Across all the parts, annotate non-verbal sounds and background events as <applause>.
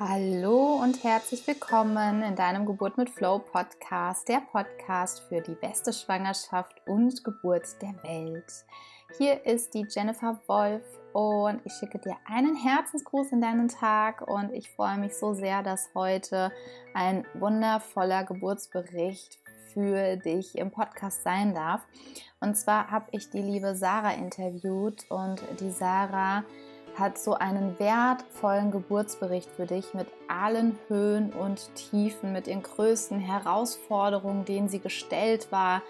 Hallo und herzlich willkommen in deinem Geburt mit Flow Podcast, der Podcast für die beste Schwangerschaft und Geburt der Welt. Hier ist die Jennifer Wolf und ich schicke dir einen Herzensgruß in deinen Tag und ich freue mich so sehr, dass heute ein wundervoller Geburtsbericht für dich im Podcast sein darf. Und zwar habe ich die liebe Sarah interviewt und die Sarah hat so einen wertvollen Geburtsbericht für dich mit allen Höhen und Tiefen, mit den größten Herausforderungen, denen sie gestellt war,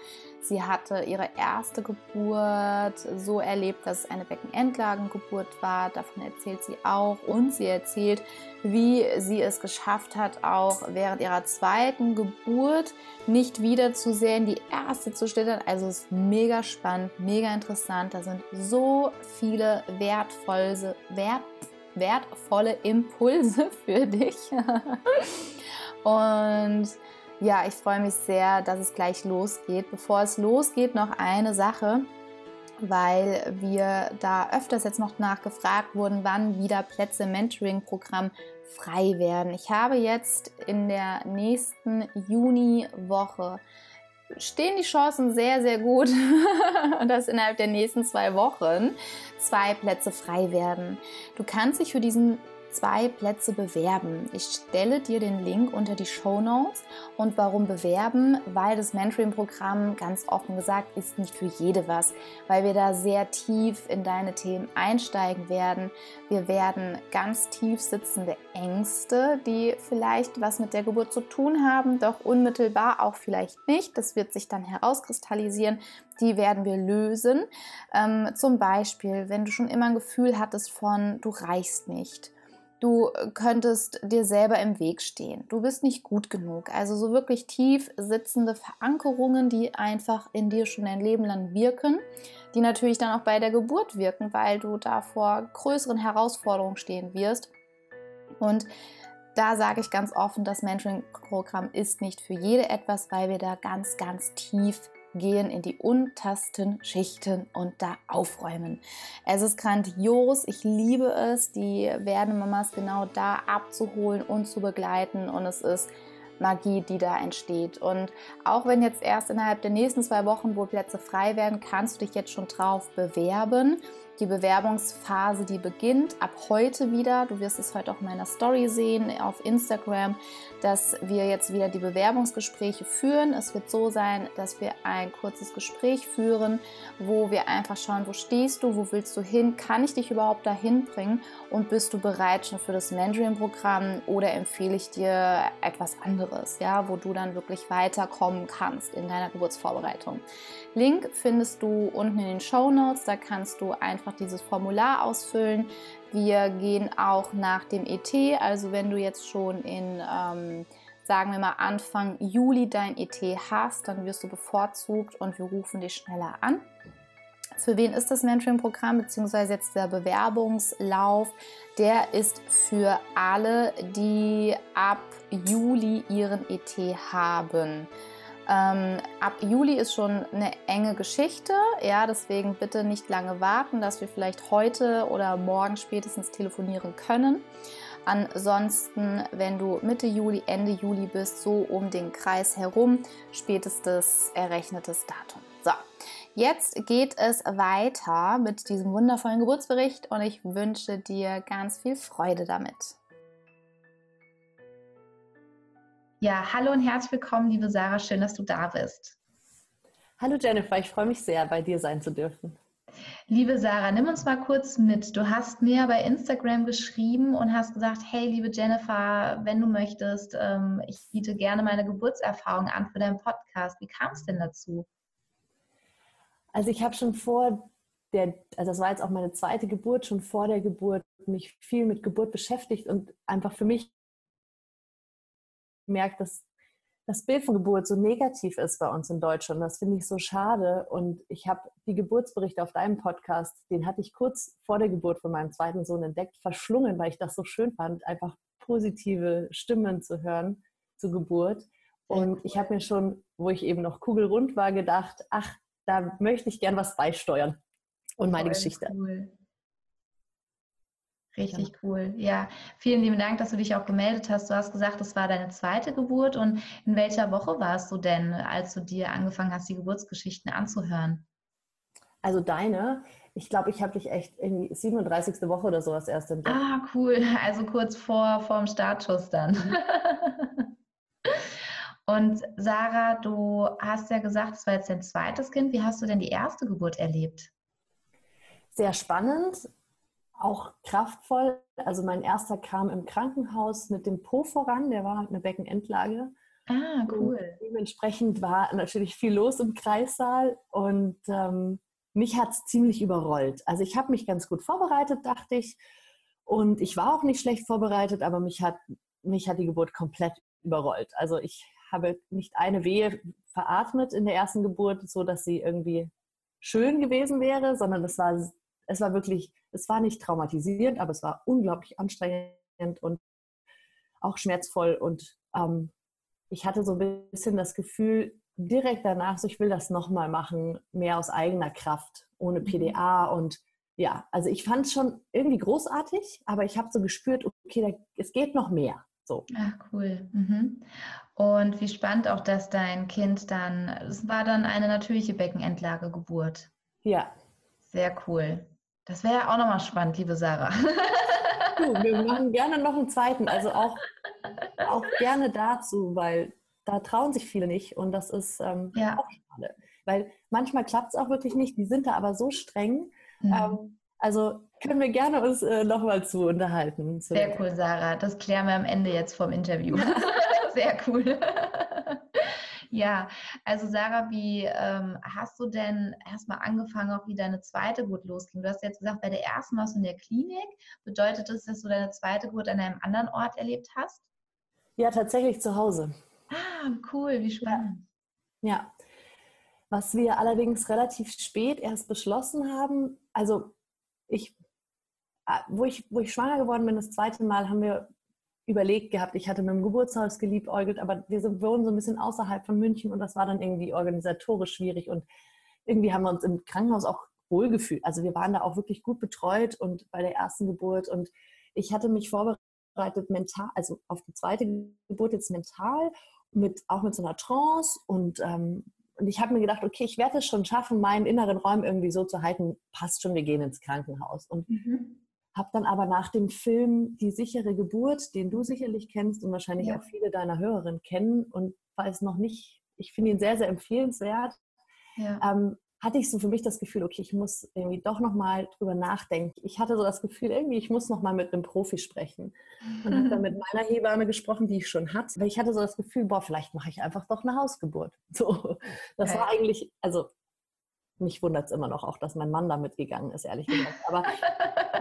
Sie hatte ihre erste Geburt so erlebt, dass es eine Beckenendlagengeburt war. Davon erzählt sie auch. Und sie erzählt, wie sie es geschafft hat, auch während ihrer zweiten Geburt nicht wieder zu sehen, die erste zu schlittern. Also es ist mega spannend, mega interessant. Da sind so viele wertvolle, wert, wertvolle Impulse <laughs> für dich. Und ja, ich freue mich sehr, dass es gleich losgeht. Bevor es losgeht, noch eine Sache, weil wir da öfters jetzt noch nachgefragt wurden, wann wieder Plätze im Mentoring-Programm frei werden. Ich habe jetzt in der nächsten Juniwoche stehen die Chancen sehr, sehr gut, <laughs> dass innerhalb der nächsten zwei Wochen zwei Plätze frei werden. Du kannst dich für diesen zwei Plätze bewerben. Ich stelle dir den Link unter die Show Notes. Und warum bewerben? Weil das Mentoring-Programm ganz offen gesagt ist nicht für jede was, weil wir da sehr tief in deine Themen einsteigen werden. Wir werden ganz tief sitzende Ängste, die vielleicht was mit der Geburt zu tun haben, doch unmittelbar auch vielleicht nicht. Das wird sich dann herauskristallisieren. Die werden wir lösen. Ähm, zum Beispiel, wenn du schon immer ein Gefühl hattest von, du reichst nicht Du könntest dir selber im Weg stehen. Du bist nicht gut genug. Also so wirklich tief sitzende Verankerungen, die einfach in dir schon ein Leben lang wirken, die natürlich dann auch bei der Geburt wirken, weil du da vor größeren Herausforderungen stehen wirst. Und da sage ich ganz offen, das Mentoring-Programm ist nicht für jede etwas, weil wir da ganz, ganz tief gehen in die untersten Schichten und da aufräumen. Es ist grandios, ich liebe es, die Werdemamas genau da abzuholen und zu begleiten und es ist Magie, die da entsteht. Und auch wenn jetzt erst innerhalb der nächsten zwei Wochen wohl Plätze frei werden, kannst du dich jetzt schon drauf bewerben. Die Bewerbungsphase, die beginnt ab heute wieder. Du wirst es heute auch in meiner Story sehen auf Instagram, dass wir jetzt wieder die Bewerbungsgespräche führen. Es wird so sein, dass wir ein kurzes Gespräch führen, wo wir einfach schauen, wo stehst du, wo willst du hin, kann ich dich überhaupt dahin bringen und bist du bereit schon für das Mentoring-Programm oder empfehle ich dir etwas anderes, ja, wo du dann wirklich weiterkommen kannst in deiner Geburtsvorbereitung. Link findest du unten in den Show Notes. Da kannst du einfach dieses Formular ausfüllen. Wir gehen auch nach dem ET. Also wenn du jetzt schon in, ähm, sagen wir mal, Anfang Juli dein ET hast, dann wirst du bevorzugt und wir rufen dich schneller an. Für wen ist das Mentoring-Programm beziehungsweise jetzt der Bewerbungslauf? Der ist für alle, die ab Juli ihren ET haben. Ähm, ab Juli ist schon eine enge Geschichte, ja, deswegen bitte nicht lange warten, dass wir vielleicht heute oder morgen spätestens telefonieren können. Ansonsten, wenn du Mitte Juli, Ende Juli bist, so um den Kreis herum, spätestes errechnetes Datum. So, jetzt geht es weiter mit diesem wundervollen Geburtsbericht und ich wünsche dir ganz viel Freude damit. Ja, hallo und herzlich willkommen, liebe Sarah. Schön, dass du da bist. Hallo Jennifer, ich freue mich sehr, bei dir sein zu dürfen. Liebe Sarah, nimm uns mal kurz mit. Du hast mir bei Instagram geschrieben und hast gesagt, hey, liebe Jennifer, wenn du möchtest, ähm, ich biete gerne meine Geburtserfahrung an für deinen Podcast. Wie kam es denn dazu? Also ich habe schon vor der, also das war jetzt auch meine zweite Geburt, schon vor der Geburt mich viel mit Geburt beschäftigt und einfach für mich gemerkt, dass das Bild von Geburt so negativ ist bei uns in Deutschland. Das finde ich so schade. Und ich habe die Geburtsberichte auf deinem Podcast, den hatte ich kurz vor der Geburt von meinem zweiten Sohn entdeckt, verschlungen, weil ich das so schön fand, einfach positive Stimmen zu hören zur Geburt. Und ich habe mir schon, wo ich eben noch kugelrund war, gedacht, ach, da möchte ich gern was beisteuern und meine Voll Geschichte. Cool. Richtig ja. cool. Ja, vielen lieben Dank, dass du dich auch gemeldet hast. Du hast gesagt, es war deine zweite Geburt. Und in welcher Woche warst du denn, als du dir angefangen hast, die Geburtsgeschichten anzuhören? Also deine, ich glaube, ich habe dich echt in die 37. Woche oder sowas erst entdeckt. Ah, cool. Also kurz vor vorm Startschuss dann. Mhm. <laughs> Und Sarah, du hast ja gesagt, es war jetzt dein zweites Kind. Wie hast du denn die erste Geburt erlebt? Sehr spannend, auch kraftvoll. Also mein erster kam im Krankenhaus mit dem Po voran, der war halt eine Beckenendlage. Ah, cool. Und dementsprechend war natürlich viel los im Kreissaal und ähm, mich hat es ziemlich überrollt. Also ich habe mich ganz gut vorbereitet, dachte ich. Und ich war auch nicht schlecht vorbereitet, aber mich hat, mich hat die Geburt komplett überrollt. Also ich habe nicht eine Wehe veratmet in der ersten Geburt, so dass sie irgendwie schön gewesen wäre, sondern es war, es war wirklich, es war nicht traumatisierend, aber es war unglaublich anstrengend und auch schmerzvoll. Und ähm, ich hatte so ein bisschen das Gefühl, direkt danach, so ich will das nochmal machen, mehr aus eigener Kraft, ohne mhm. PDA und ja, also ich fand es schon irgendwie großartig, aber ich habe so gespürt, okay, da, es geht noch mehr. So. Ach, cool. Mhm. Und wie spannend auch, dass dein Kind dann, es war dann eine natürliche Beckenendlagegeburt. Ja. Sehr cool. Das wäre ja auch nochmal spannend, liebe Sarah. Du, wir <laughs> machen gerne noch einen zweiten, also auch, auch <laughs> gerne dazu, weil da trauen sich viele nicht und das ist ähm, ja. auch schade. Weil manchmal klappt es auch wirklich nicht, die sind da aber so streng. Mhm. Ähm, also können wir gerne uns äh, nochmal zu unterhalten. Sehr cool, Sarah. Das klären wir am Ende jetzt vom Interview. <laughs> Sehr cool. Ja, also Sarah, wie ähm, hast du denn erstmal angefangen, auch wie deine zweite Geburt losging? Du hast jetzt gesagt, bei der ersten warst du in der Klinik. Bedeutet das, dass du deine zweite Geburt an einem anderen Ort erlebt hast? Ja, tatsächlich zu Hause. Ah, cool, wie spannend. Ja. ja. Was wir allerdings relativ spät erst beschlossen haben, also ich, äh, wo ich, wo ich schwanger geworden bin, das zweite Mal, haben wir überlegt gehabt, ich hatte mit dem Geburtshaus geliebäugelt, aber wir wohnen so ein bisschen außerhalb von München und das war dann irgendwie organisatorisch schwierig und irgendwie haben wir uns im Krankenhaus auch wohlgefühlt. Also wir waren da auch wirklich gut betreut und bei der ersten Geburt und ich hatte mich vorbereitet mental, also auf die zweite Geburt jetzt mental, mit, auch mit so einer Trance und ähm, und ich habe mir gedacht, okay, ich werde es schon schaffen, meinen inneren Raum irgendwie so zu halten, passt schon, wir gehen ins Krankenhaus. Und mhm. Habe dann aber nach dem Film Die sichere Geburt, den du sicherlich kennst und wahrscheinlich ja. auch viele deiner Hörerinnen kennen und weiß noch nicht, ich finde ihn sehr, sehr empfehlenswert, ja. ähm, hatte ich so für mich das Gefühl, okay, ich muss irgendwie doch nochmal drüber nachdenken. Ich hatte so das Gefühl, irgendwie, ich muss nochmal mit einem Profi sprechen. Und habe dann <laughs> mit meiner Hebamme gesprochen, die ich schon hatte. Weil ich hatte so das Gefühl, boah, vielleicht mache ich einfach doch eine Hausgeburt. <laughs> So, das war eigentlich, also mich wundert es immer noch auch, dass mein Mann da mitgegangen ist, ehrlich gesagt. Aber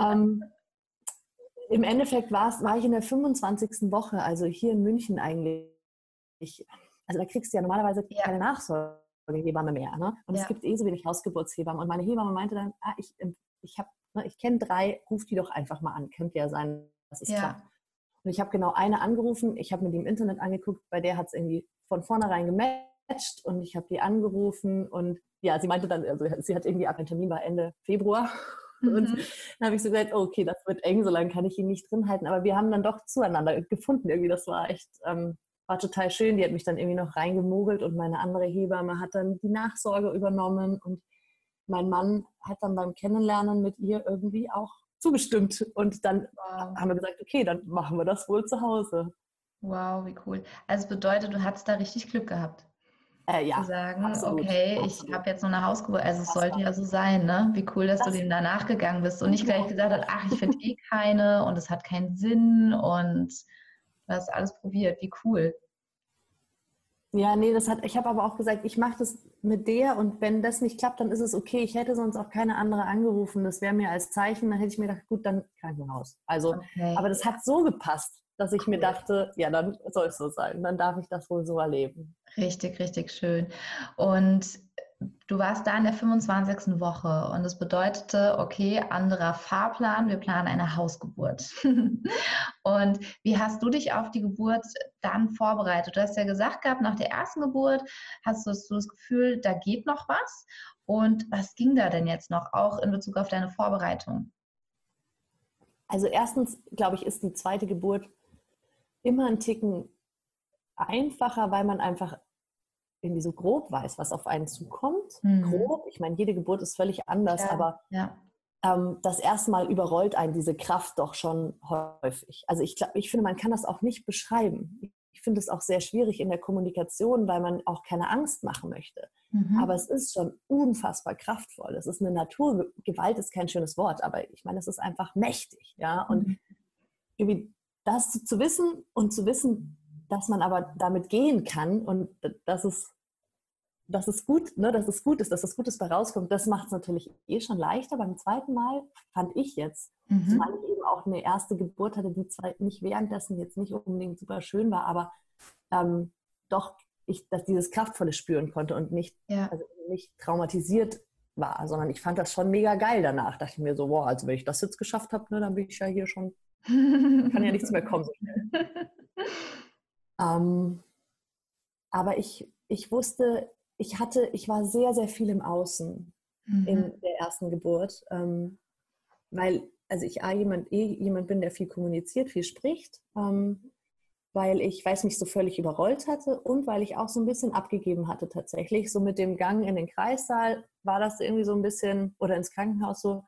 ähm, im Endeffekt war ich in der 25. Woche, also hier in München eigentlich. Also da kriegst du ja normalerweise ja. keine Nachsorge. Hebamme mehr. Ne? Und ja. es gibt eh so wenig Hausgeburtshebammen. Und meine Hebamme meinte dann, ah, ich, ich, ne, ich kenne drei, ruf die doch einfach mal an. Könnte ja sein, das ist ja. klar. Und ich habe genau eine angerufen. Ich habe mir die im Internet angeguckt. Bei der hat es irgendwie von vornherein gematcht. Und ich habe die angerufen. Und ja, sie meinte dann, also sie hat irgendwie ab, ein Termin war Ende Februar. <laughs> Mhm. Und dann habe ich so gesagt, okay, das wird eng, so lange kann ich ihn nicht drin halten. Aber wir haben dann doch zueinander gefunden. Irgendwie, das war echt ähm, war total schön. Die hat mich dann irgendwie noch reingemogelt und meine andere Hebamme hat dann die Nachsorge übernommen und mein Mann hat dann beim Kennenlernen mit ihr irgendwie auch zugestimmt. Und dann wow. haben wir gesagt, okay, dann machen wir das wohl zu Hause. Wow, wie cool. Also bedeutet, du hattest da richtig Glück gehabt. Äh, ja, zu sagen, absolut, okay, absolut. ich habe jetzt nur eine Hausgeburt. Also es sollte ja so sein, ne? Wie cool, dass das du dem da nachgegangen bist und nicht gleich gesagt hast, ach, ich finde eh keine und es hat keinen Sinn und Du hast alles probiert, wie cool. Ja, nee, das hat, ich habe aber auch gesagt, ich mache das mit der und wenn das nicht klappt, dann ist es okay. Ich hätte sonst auch keine andere angerufen. Das wäre mir als Zeichen, dann hätte ich mir gedacht, gut, dann Krankenhaus. Also, okay. aber das hat so gepasst, dass ich mir dachte, ja, dann soll es so sein. Dann darf ich das wohl so erleben. Richtig, richtig schön. Und du warst da in der 25. Woche und es bedeutete, okay, anderer Fahrplan, wir planen eine Hausgeburt. <laughs> und wie hast du dich auf die Geburt dann vorbereitet? Du hast ja gesagt gehabt, nach der ersten Geburt hast du das Gefühl, da geht noch was. Und was ging da denn jetzt noch, auch in Bezug auf deine Vorbereitung? Also erstens, glaube ich, ist die zweite Geburt immer ein Ticken einfacher, weil man einfach irgendwie so grob weiß, was auf einen zukommt. Mhm. Grob, ich meine, jede Geburt ist völlig anders, ja, aber ja. Ähm, das erste Mal überrollt einen diese Kraft doch schon häufig. Also ich, glaub, ich finde, man kann das auch nicht beschreiben. Ich finde es auch sehr schwierig in der Kommunikation, weil man auch keine Angst machen möchte. Mhm. Aber es ist schon unfassbar kraftvoll. Es ist eine Naturgewalt, ist kein schönes Wort, aber ich meine, es ist einfach mächtig. Ja? Und mhm. irgendwie das zu wissen und zu wissen, dass man aber damit gehen kann und dass es, dass es gut, ne, dass es gut ist, dass das Gutes bei rauskommt, das macht es natürlich eh schon leichter. Beim zweiten Mal fand ich jetzt, mhm. zumal ich eben auch eine erste Geburt hatte, die zwar nicht währenddessen jetzt nicht unbedingt super schön war, aber ähm, doch ich dass dieses Kraftvolle spüren konnte und nicht, ja. also nicht traumatisiert war, sondern ich fand das schon mega geil danach. Dachte ich mir so, wow, also wenn ich das jetzt geschafft habe, ne, dann bin ich ja hier schon, <laughs> kann ja nichts mehr kommen so schnell. <laughs> Ähm, aber ich, ich wusste, ich hatte, ich war sehr, sehr viel im Außen mhm. in der ersten Geburt, ähm, weil also ich A, jemand, eh jemand bin, der viel kommuniziert, viel spricht, ähm, weil ich, weiß mich so völlig überrollt hatte und weil ich auch so ein bisschen abgegeben hatte tatsächlich. So mit dem Gang in den Kreissaal war das irgendwie so ein bisschen, oder ins Krankenhaus so,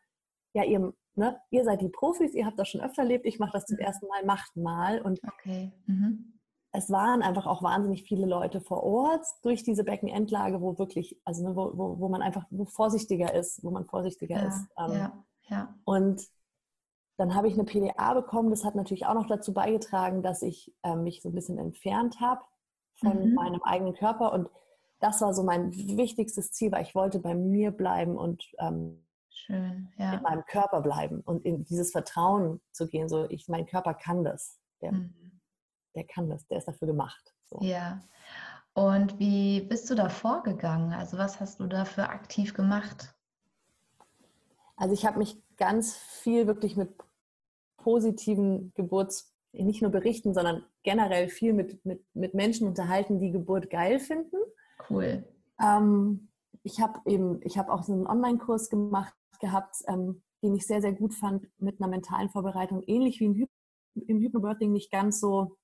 ja, ihr, ne, ihr seid die Profis, ihr habt das schon öfter erlebt, ich mache das zum mhm. ersten Mal, macht mal. Und okay. Mhm es waren einfach auch wahnsinnig viele Leute vor Ort durch diese Beckenendlage, wo wirklich, also ne, wo, wo, wo man einfach wo vorsichtiger ist, wo man vorsichtiger ja, ist. Ähm, ja, ja. Und dann habe ich eine PDA bekommen. Das hat natürlich auch noch dazu beigetragen, dass ich äh, mich so ein bisschen entfernt habe von mhm. meinem eigenen Körper. Und das war so mein wichtigstes Ziel, weil ich wollte bei mir bleiben und ähm, Schön, ja. in meinem Körper bleiben und in dieses Vertrauen zu gehen. So, ich, mein Körper kann das. Der, mhm der kann das, der ist dafür gemacht. So. Ja. Und wie bist du da vorgegangen? Also was hast du dafür aktiv gemacht? Also ich habe mich ganz viel wirklich mit positiven Geburts, nicht nur Berichten, sondern generell viel mit, mit, mit Menschen unterhalten, die Geburt geil finden. Cool. Ähm, ich habe eben, ich habe auch so einen Online-Kurs gemacht gehabt, ähm, den ich sehr, sehr gut fand mit einer mentalen Vorbereitung, ähnlich wie im, Hy im Hypnobirthing, nicht ganz so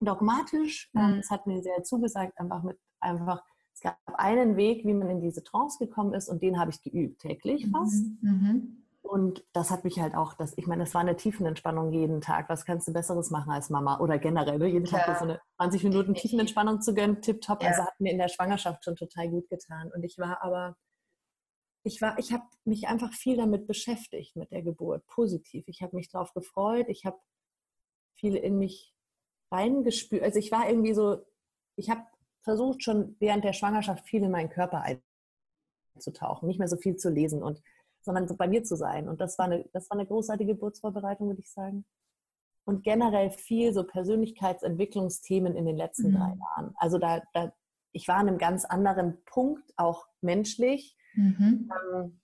dogmatisch. Ähm, mhm. Es hat mir sehr zugesagt, einfach mit einfach, es gab einen Weg, wie man in diese Trance gekommen ist und den habe ich geübt, täglich mhm. fast. Mhm. Und das hat mich halt auch, das, ich meine, es war eine Tiefenentspannung jeden Tag. Was kannst du Besseres machen als Mama? Oder generell, ne? jeden Tag ja. so eine 20 Minuten Tiefenentspannung zu gönnen, tipptopp. Ja. Also hat mir in der Schwangerschaft schon total gut getan. Und ich war aber, ich war, ich habe mich einfach viel damit beschäftigt, mit der Geburt, positiv. Ich habe mich darauf gefreut. Ich habe viel in mich reingespürt. Also ich war irgendwie so, ich habe versucht schon während der Schwangerschaft viel in meinen Körper einzutauchen, nicht mehr so viel zu lesen und sondern so bei mir zu sein. Und das war eine, das war eine großartige Geburtsvorbereitung, würde ich sagen. Und generell viel so Persönlichkeitsentwicklungsthemen in den letzten mhm. drei Jahren. Also da, da, ich war an einem ganz anderen Punkt, auch menschlich. Mhm. Ähm,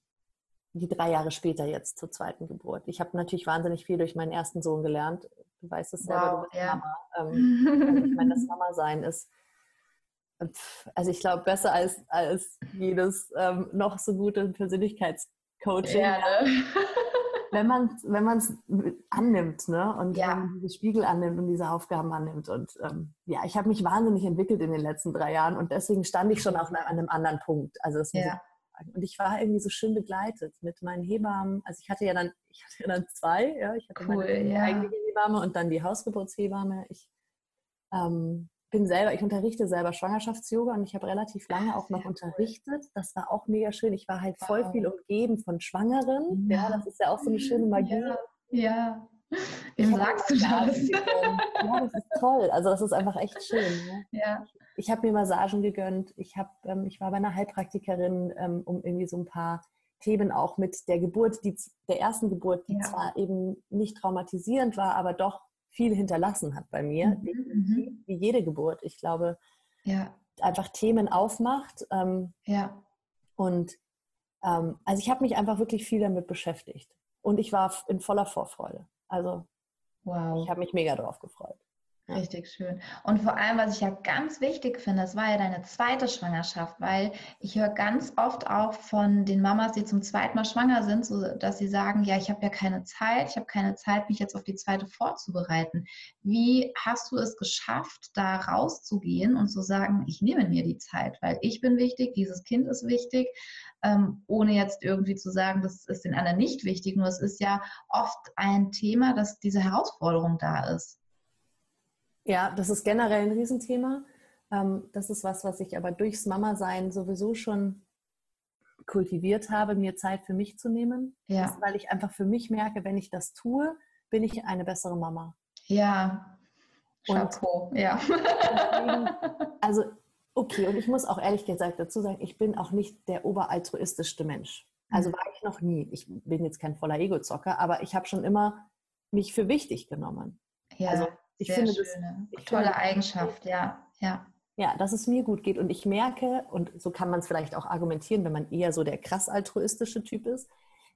die drei Jahre später jetzt zur zweiten Geburt. Ich habe natürlich wahnsinnig viel durch meinen ersten Sohn gelernt. Du weißt es selber, wow, du bist ja. Mama. Ähm, <laughs> also ich meine, das Mama-Sein ist, also ich glaube, besser als, als jedes ähm, noch so gute Persönlichkeitscoaching. Ja, ne? <laughs> wenn man es wenn annimmt ne? und ja. wenn man diese Spiegel annimmt und diese Aufgaben annimmt. Und ähm, ja, ich habe mich wahnsinnig entwickelt in den letzten drei Jahren und deswegen stand ich schon auf einem, an einem anderen Punkt. Also das ja. Und ich war irgendwie so schön begleitet mit meinen Hebammen. Also ich hatte ja dann, ich hatte ja dann zwei, ja. Ich hatte cool, meine ja. eigene Hebamme und dann die Hausgeburtshebamme. Ich ähm, bin selber, ich unterrichte selber Schwangerschafts-Yoga und ich habe relativ lange auch noch unterrichtet. Das war auch mega schön. Ich war halt voll wow. viel umgeben von Schwangeren. Ja. ja. das ist ja auch so eine schöne Magie. Ja. Wem sagst du das? Ja, das ist toll. Also das ist einfach echt schön. Ne? Ja. Ich habe mir Massagen gegönnt. Ich, hab, ähm, ich war bei einer Heilpraktikerin, ähm, um irgendwie so ein paar Themen auch mit der Geburt, die, der ersten Geburt, die ja. zwar eben nicht traumatisierend war, aber doch viel hinterlassen hat bei mir, mhm. mhm. wie jede Geburt. Ich glaube, ja. einfach Themen aufmacht. Ähm, ja. Und ähm, also ich habe mich einfach wirklich viel damit beschäftigt. Und ich war in voller Vorfreude. Also wow. ich habe mich mega drauf gefreut. Richtig schön. Und vor allem, was ich ja ganz wichtig finde, das war ja deine zweite Schwangerschaft, weil ich höre ganz oft auch von den Mamas, die zum zweiten Mal schwanger sind, so, dass sie sagen, ja, ich habe ja keine Zeit, ich habe keine Zeit, mich jetzt auf die zweite vorzubereiten. Wie hast du es geschafft, da rauszugehen und zu sagen, ich nehme mir die Zeit, weil ich bin wichtig, dieses Kind ist wichtig, ähm, ohne jetzt irgendwie zu sagen, das ist den anderen nicht wichtig, nur es ist ja oft ein Thema, dass diese Herausforderung da ist. Ja, das ist generell ein Riesenthema. Ähm, das ist was, was ich aber durchs Mama-Sein sowieso schon kultiviert habe, mir Zeit für mich zu nehmen. Ja. Das, weil ich einfach für mich merke, wenn ich das tue, bin ich eine bessere Mama. Ja. Chapeau, und ja. Deswegen, <laughs> also, okay, und ich muss auch ehrlich gesagt dazu sagen, ich bin auch nicht der oberaltruistischste Mensch. Also mhm. war ich noch nie. Ich bin jetzt kein voller Ego-Zocker, aber ich habe schon immer mich für wichtig genommen. Ja. Also ich Sehr finde schöne, das, ich tolle Eigenschaft, ja, ja. Ja, dass es mir gut geht und ich merke, und so kann man es vielleicht auch argumentieren, wenn man eher so der krass altruistische Typ ist,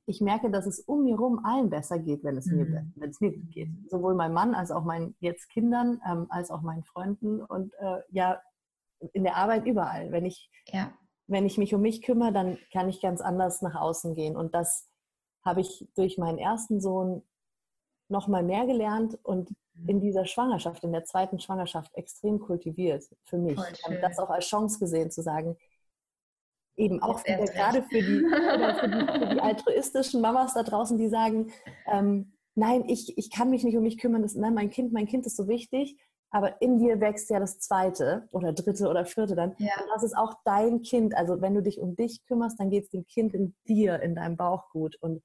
ich merke, dass es um mir herum allen besser geht, wenn es, mhm. mir, wenn es mir gut geht. Sowohl meinem Mann als auch meinen jetzt Kindern, ähm, als auch meinen Freunden und äh, ja, in der Arbeit überall. Wenn ich, ja. wenn ich mich um mich kümmere, dann kann ich ganz anders nach außen gehen. Und das habe ich durch meinen ersten Sohn noch mal mehr gelernt und in dieser Schwangerschaft, in der zweiten Schwangerschaft extrem kultiviert für mich. Und das auch als Chance gesehen zu sagen, eben auch für, gerade für die, für die, für <laughs> die, altruistischen Mamas da draußen, die sagen, ähm, nein, ich, ich kann mich nicht um mich kümmern, das, nein, mein Kind, mein Kind ist so wichtig, aber in dir wächst ja das zweite oder dritte oder vierte dann. Ja. Und das ist auch dein Kind. Also wenn du dich um dich kümmerst, dann geht es dem Kind in dir, in deinem Bauch gut. Und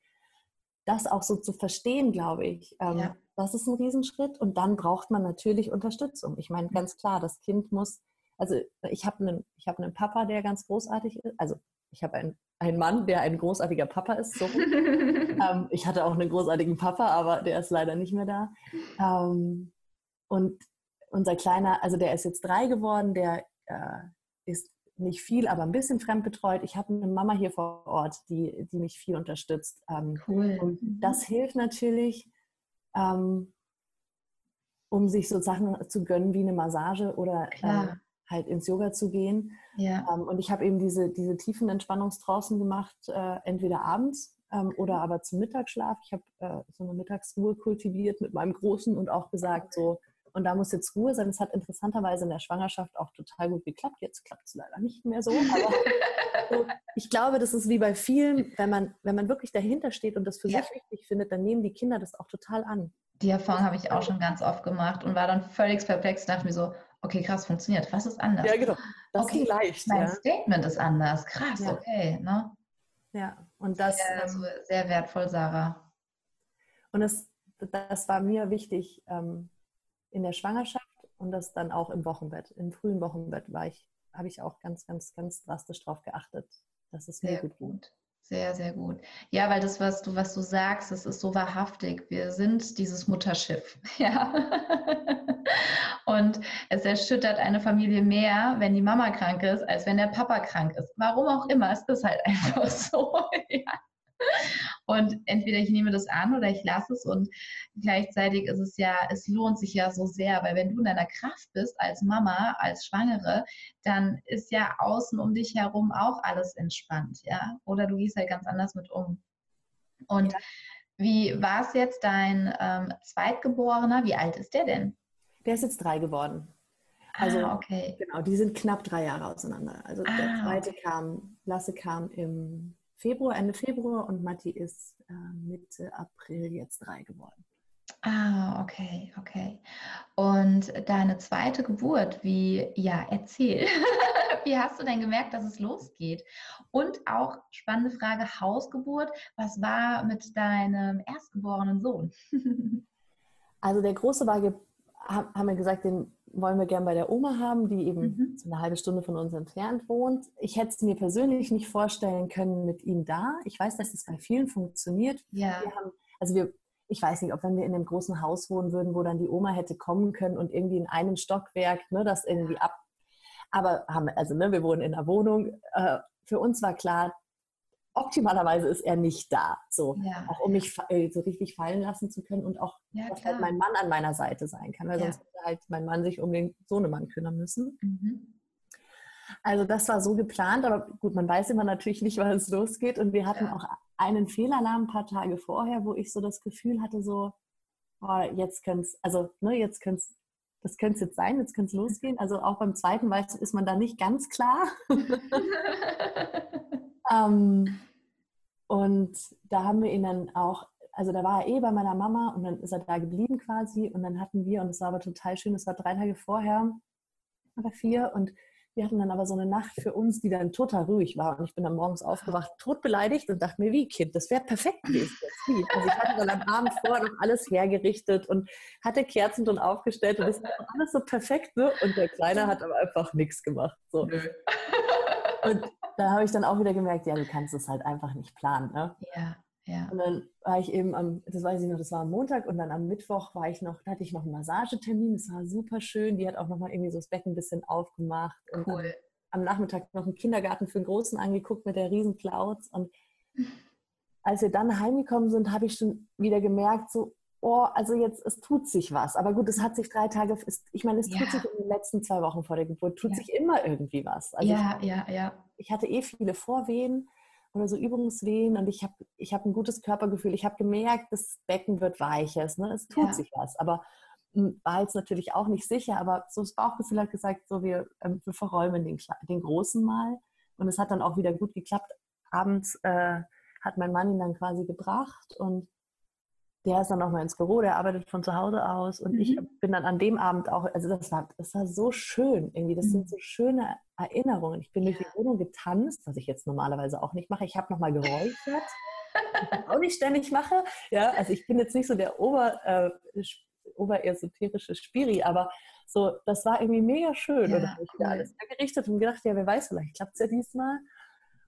das auch so zu verstehen, glaube ich, ähm, ja. das ist ein Riesenschritt. Und dann braucht man natürlich Unterstützung. Ich meine, ganz klar, das Kind muss, also ich habe einen, hab einen Papa, der ganz großartig ist. Also ich habe einen, einen Mann, der ein großartiger Papa ist. So. <laughs> ähm, ich hatte auch einen großartigen Papa, aber der ist leider nicht mehr da. Ähm, und unser Kleiner, also der ist jetzt drei geworden, der äh, ist nicht viel, aber ein bisschen fremdbetreut. Ich habe eine Mama hier vor Ort, die, die mich viel unterstützt. Ähm, cool. Und mhm. das hilft natürlich, ähm, um sich so Sachen zu gönnen wie eine Massage oder ähm, halt ins Yoga zu gehen. Ja. Und ich habe eben diese, diese tiefen Entspannungstrancen gemacht, äh, entweder abends oder aber zum Mittagsschlaf. Ich habe äh, so eine Mittagsruhe kultiviert mit meinem Großen und auch gesagt, so und da muss jetzt Ruhe sein. Es hat interessanterweise in der Schwangerschaft auch total gut geklappt. Jetzt klappt es leider nicht mehr so. Aber <laughs> ich glaube, das ist wie bei vielen, wenn man, wenn man wirklich dahinter steht und das für ja. sich wichtig findet, dann nehmen die Kinder das auch total an. Die Erfahrung habe ich auch schon ganz oft gemacht und war dann völlig perplex. Dachte mir so, okay, krass, funktioniert. Was ist anders? Ja, genau. Das okay, ist leicht. Mein ja. Statement ist anders. Krass, ja. okay. Ne? Ja, und das. Sehr, also sehr wertvoll, Sarah. Und das, das war mir wichtig, ähm, in der Schwangerschaft und das dann auch im Wochenbett. Im frühen Wochenbett war ich, habe ich auch ganz, ganz, ganz drastisch darauf geachtet, dass es mir gut geht. Sehr, sehr gut. Ja, weil das, was du, was du sagst, das ist so wahrhaftig. Wir sind dieses Mutterschiff. <laughs> Ja. Und es erschüttert eine Familie mehr, wenn die Mama krank ist, als wenn der Papa krank ist. Warum auch immer, es ist halt <laughs> einfach so. Ja. Und entweder ich nehme das an oder ich lasse es. Und gleichzeitig ist es ja, es lohnt sich ja so sehr, weil wenn du in deiner Kraft bist als Mama, als Schwangere, dann ist ja außen um dich herum auch alles entspannt, ja. Oder du gehst halt ganz anders mit um. Und ja. wie war es jetzt dein ähm, Zweitgeborener? Wie alt ist der denn? Der ist jetzt drei geworden. Also, ah, okay. Genau, die sind knapp drei Jahre auseinander. Also ah, der zweite okay. kam, Lasse kam im Februar, Ende Februar und Matti ist äh, Mitte April jetzt drei geworden. Ah, okay, okay. Und deine zweite Geburt, wie, ja, erzähl. <laughs> wie hast du denn gemerkt, dass es losgeht? Und auch spannende Frage, Hausgeburt, was war mit deinem erstgeborenen Sohn? <laughs> also der Große war, haben wir gesagt, den wollen wir gern bei der Oma haben, die eben mhm. so eine halbe Stunde von uns entfernt wohnt. Ich hätte es mir persönlich nicht vorstellen können mit ihm da. Ich weiß, dass es bei vielen funktioniert. Ja. Wir haben, also wir, ich weiß nicht, ob wenn wir in einem großen Haus wohnen würden, wo dann die Oma hätte kommen können und irgendwie in einem Stockwerk ne, das irgendwie ab. Aber haben, also ne, wir wohnen in einer Wohnung. Äh, für uns war klar, optimalerweise ist er nicht da, so Ja. auch um mich äh, so richtig fallen lassen zu können und auch, Ja, dass halt mein Mann an meiner Seite sein kann, weil Ja. sonst hätte halt mein Mann sich um den Sohnemann kümmern müssen. Mhm. Also das war so geplant, aber gut, man weiß immer natürlich nicht, wann es losgeht. Und wir hatten auch einen Fehlalarm ein paar Tage vorher, wo ich so das Gefühl hatte, so, oh, jetzt könnte es, also ne, jetzt könnte es, das könnte es jetzt sein, jetzt könnte es losgehen. Also auch beim zweiten weiß, ist man da nicht ganz klar. <laughs> <laughs> ähm, und da haben wir ihn dann auch, also da war er eh bei meiner Mama und dann ist er da geblieben quasi. Und dann hatten wir, und es war aber total schön, es war drei Tage vorher oder vier und wir hatten dann aber so eine Nacht für uns, die dann total ruhig war. Und ich bin dann morgens aufgewacht, tot beleidigt und dachte mir, wie Kind, das wäre perfekt gewesen. Also ich hatte dann am Abend vorher noch alles hergerichtet und hatte Kerzen drin aufgestellt und es war alles so perfekt. Ne? Und der Kleine hat aber einfach nichts gemacht. So. Und da habe ich dann auch wieder gemerkt, ja, du kannst es halt einfach nicht planen. Ne? Ja, ja. Und dann war ich eben am, das weiß ich noch, das war am Montag und dann am Mittwoch war ich noch, da hatte ich noch einen Massagetermin, das war super schön. Die hat auch nochmal irgendwie so das Becken ein bisschen aufgemacht. Und am, Cool. am Nachmittag noch einen Kindergarten für den Großen angeguckt mit der riesen Clouds. Und als wir dann heimgekommen sind, habe ich schon wieder gemerkt, so, oh, also jetzt, es tut sich was. Aber gut, es hat sich drei Tage, ich meine, es Ja. tut sich in den letzten zwei Wochen vor der Geburt, tut Ja. sich immer irgendwie was. Also ja, ja, ja. Ich hatte eh viele Vorwehen oder so Übungswehen und ich habe ich hab ein gutes Körpergefühl. Ich habe gemerkt, das Becken wird weicher, es, ne? es tut Ja. sich was. Aber m, war jetzt natürlich auch nicht sicher, aber so das Bauchgefühl hat gesagt, so wir, ähm, wir verräumen den, den Großen mal. Und es hat dann auch wieder gut geklappt. Abends äh, hat mein Mann ihn dann quasi gebracht und der ist dann nochmal ins Büro, der arbeitet von zu Hause aus und ich Mhm. bin dann an dem Abend auch, also das war, das war so schön irgendwie, das Mhm. sind so schöne Erinnerungen. Ich bin durch die Wohnung getanzt, was ich jetzt normalerweise auch nicht mache. Ich habe nochmal geräuchert, was ich auch nicht ständig mache. Ja, also ich bin jetzt nicht so der Ober, äh, sch- oberesoterische Spiri, aber so, das war irgendwie mega schön. Ja, und da habe ich wieder cool. alles hergerichtet und gedacht, ja, wer weiß, vielleicht klappt es ja diesmal.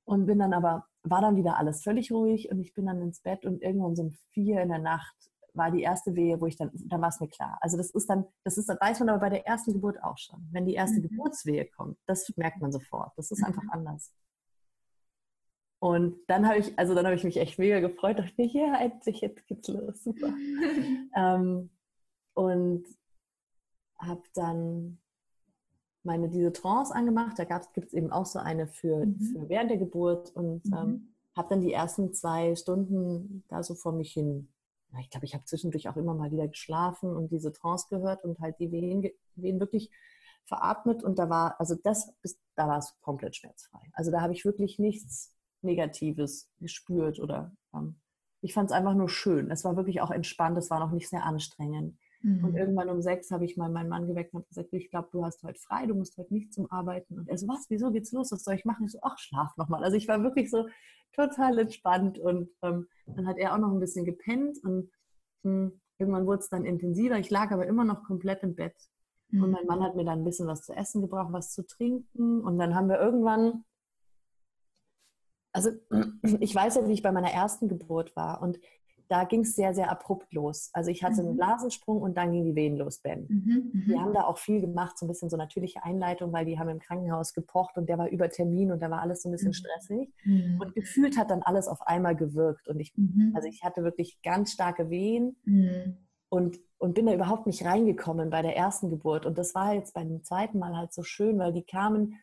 Und bin dann aber, war dann wieder alles völlig ruhig und ich bin dann ins Bett und irgendwann so um vier in der Nacht war die erste Wehe, wo ich dann, dann war es mir klar. Also das ist dann, das ist, das weiß man aber bei der ersten Geburt auch schon. Wenn die erste Mhm. Geburtswehe kommt, das merkt man sofort. Das ist Mhm. einfach anders. Und dann habe ich, also dann habe ich mich echt mega gefreut, dachte mir, ja, endlich, jetzt geht's los, super. <laughs> Ähm, und habe dann meine diese Trance angemacht. Da gibt es eben auch so eine für, Mhm. für während der Geburt und Mhm. ähm, habe dann die ersten zwei Stunden da so vor mich hin. Ja, ich glaube, ich habe zwischendurch auch immer mal wieder geschlafen und diese Trance gehört und halt die Wehen, Wehen wirklich veratmet und da war, also das, bis, da war es komplett schmerzfrei. Also da habe ich wirklich nichts Negatives gespürt oder ähm, ich fand es einfach nur schön. Es war wirklich auch entspannt, es war noch nicht sehr anstrengend. Und Mhm. irgendwann um sechs habe ich mal meinen Mann geweckt und gesagt, ich glaube, du hast heute frei, du musst heute nicht zum Arbeiten. Und er so, was, wieso geht's los? Was soll ich machen? Ich so, ach, schlaf nochmal. Also ich war wirklich so total entspannt und ähm, dann hat er auch noch ein bisschen gepennt und mh, irgendwann wurde es dann intensiver. Ich lag aber immer noch komplett im Bett. Mhm. Und mein Mann hat mir dann ein bisschen was zu essen gebracht, was zu trinken. Und dann haben wir irgendwann, also <clears throat> ich weiß ja, wie ich bei meiner ersten Geburt war. Und da ging es sehr, sehr abrupt los. Also ich hatte einen Mhm. Blasensprung und dann ging die Wehen los, Ben. Mhm. Mhm. Die haben da auch viel gemacht, so ein bisschen so natürliche Einleitung, weil die haben im Krankenhaus gepocht und der war über Termin und da war alles so ein bisschen Mhm. stressig. Mhm. Und gefühlt hat dann alles auf einmal gewirkt. Und ich, Mhm. also ich hatte wirklich ganz starke Wehen und, und bin da überhaupt nicht reingekommen bei der ersten Geburt. Und das war jetzt beim zweiten Mal halt so schön, weil die kamen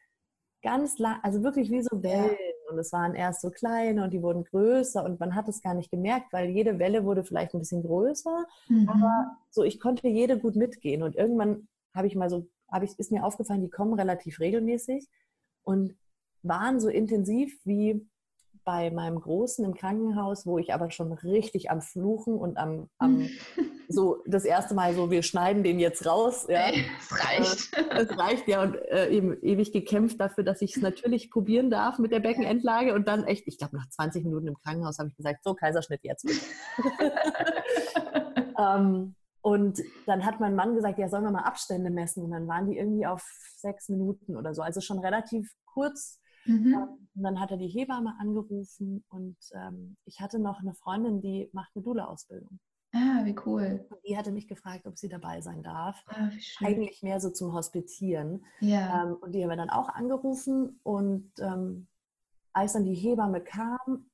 ganz lang, also wirklich wie so Wellen. Und es waren erst so kleine und die wurden größer und man hat es gar nicht gemerkt, weil jede Welle wurde vielleicht ein bisschen größer. Mhm. Aber so, ich konnte jede gut mitgehen. Und irgendwann habe ich mal so, habe ich, ist mir aufgefallen, die kommen relativ regelmäßig und waren so intensiv wie bei meinem Großen im Krankenhaus, wo ich aber schon richtig am Fluchen und am, am <laughs> so das erste Mal so, wir schneiden den jetzt raus. Ja. Es reicht. Es reicht ja und äh, eben ewig gekämpft dafür, dass ich es natürlich probieren darf mit der Beckenendlage und dann echt, ich glaube nach 20 Minuten im Krankenhaus habe ich gesagt, so Kaiserschnitt jetzt <laughs> ähm, und dann hat mein Mann gesagt, ja, sollen wir mal Abstände messen und dann waren die irgendwie auf sechs Minuten oder so, also schon relativ kurz. Mhm. Ähm, Und dann hat er die Hebamme angerufen und ähm, ich hatte noch eine Freundin, die macht eine Dula-Ausbildung. Ah, wie cool. Und die hatte mich gefragt, ob sie dabei sein darf. Ah, wie schön. Eigentlich mehr so zum Hospitieren. Ja. Ähm, und die haben wir dann auch angerufen und ähm, als dann die Hebamme kam,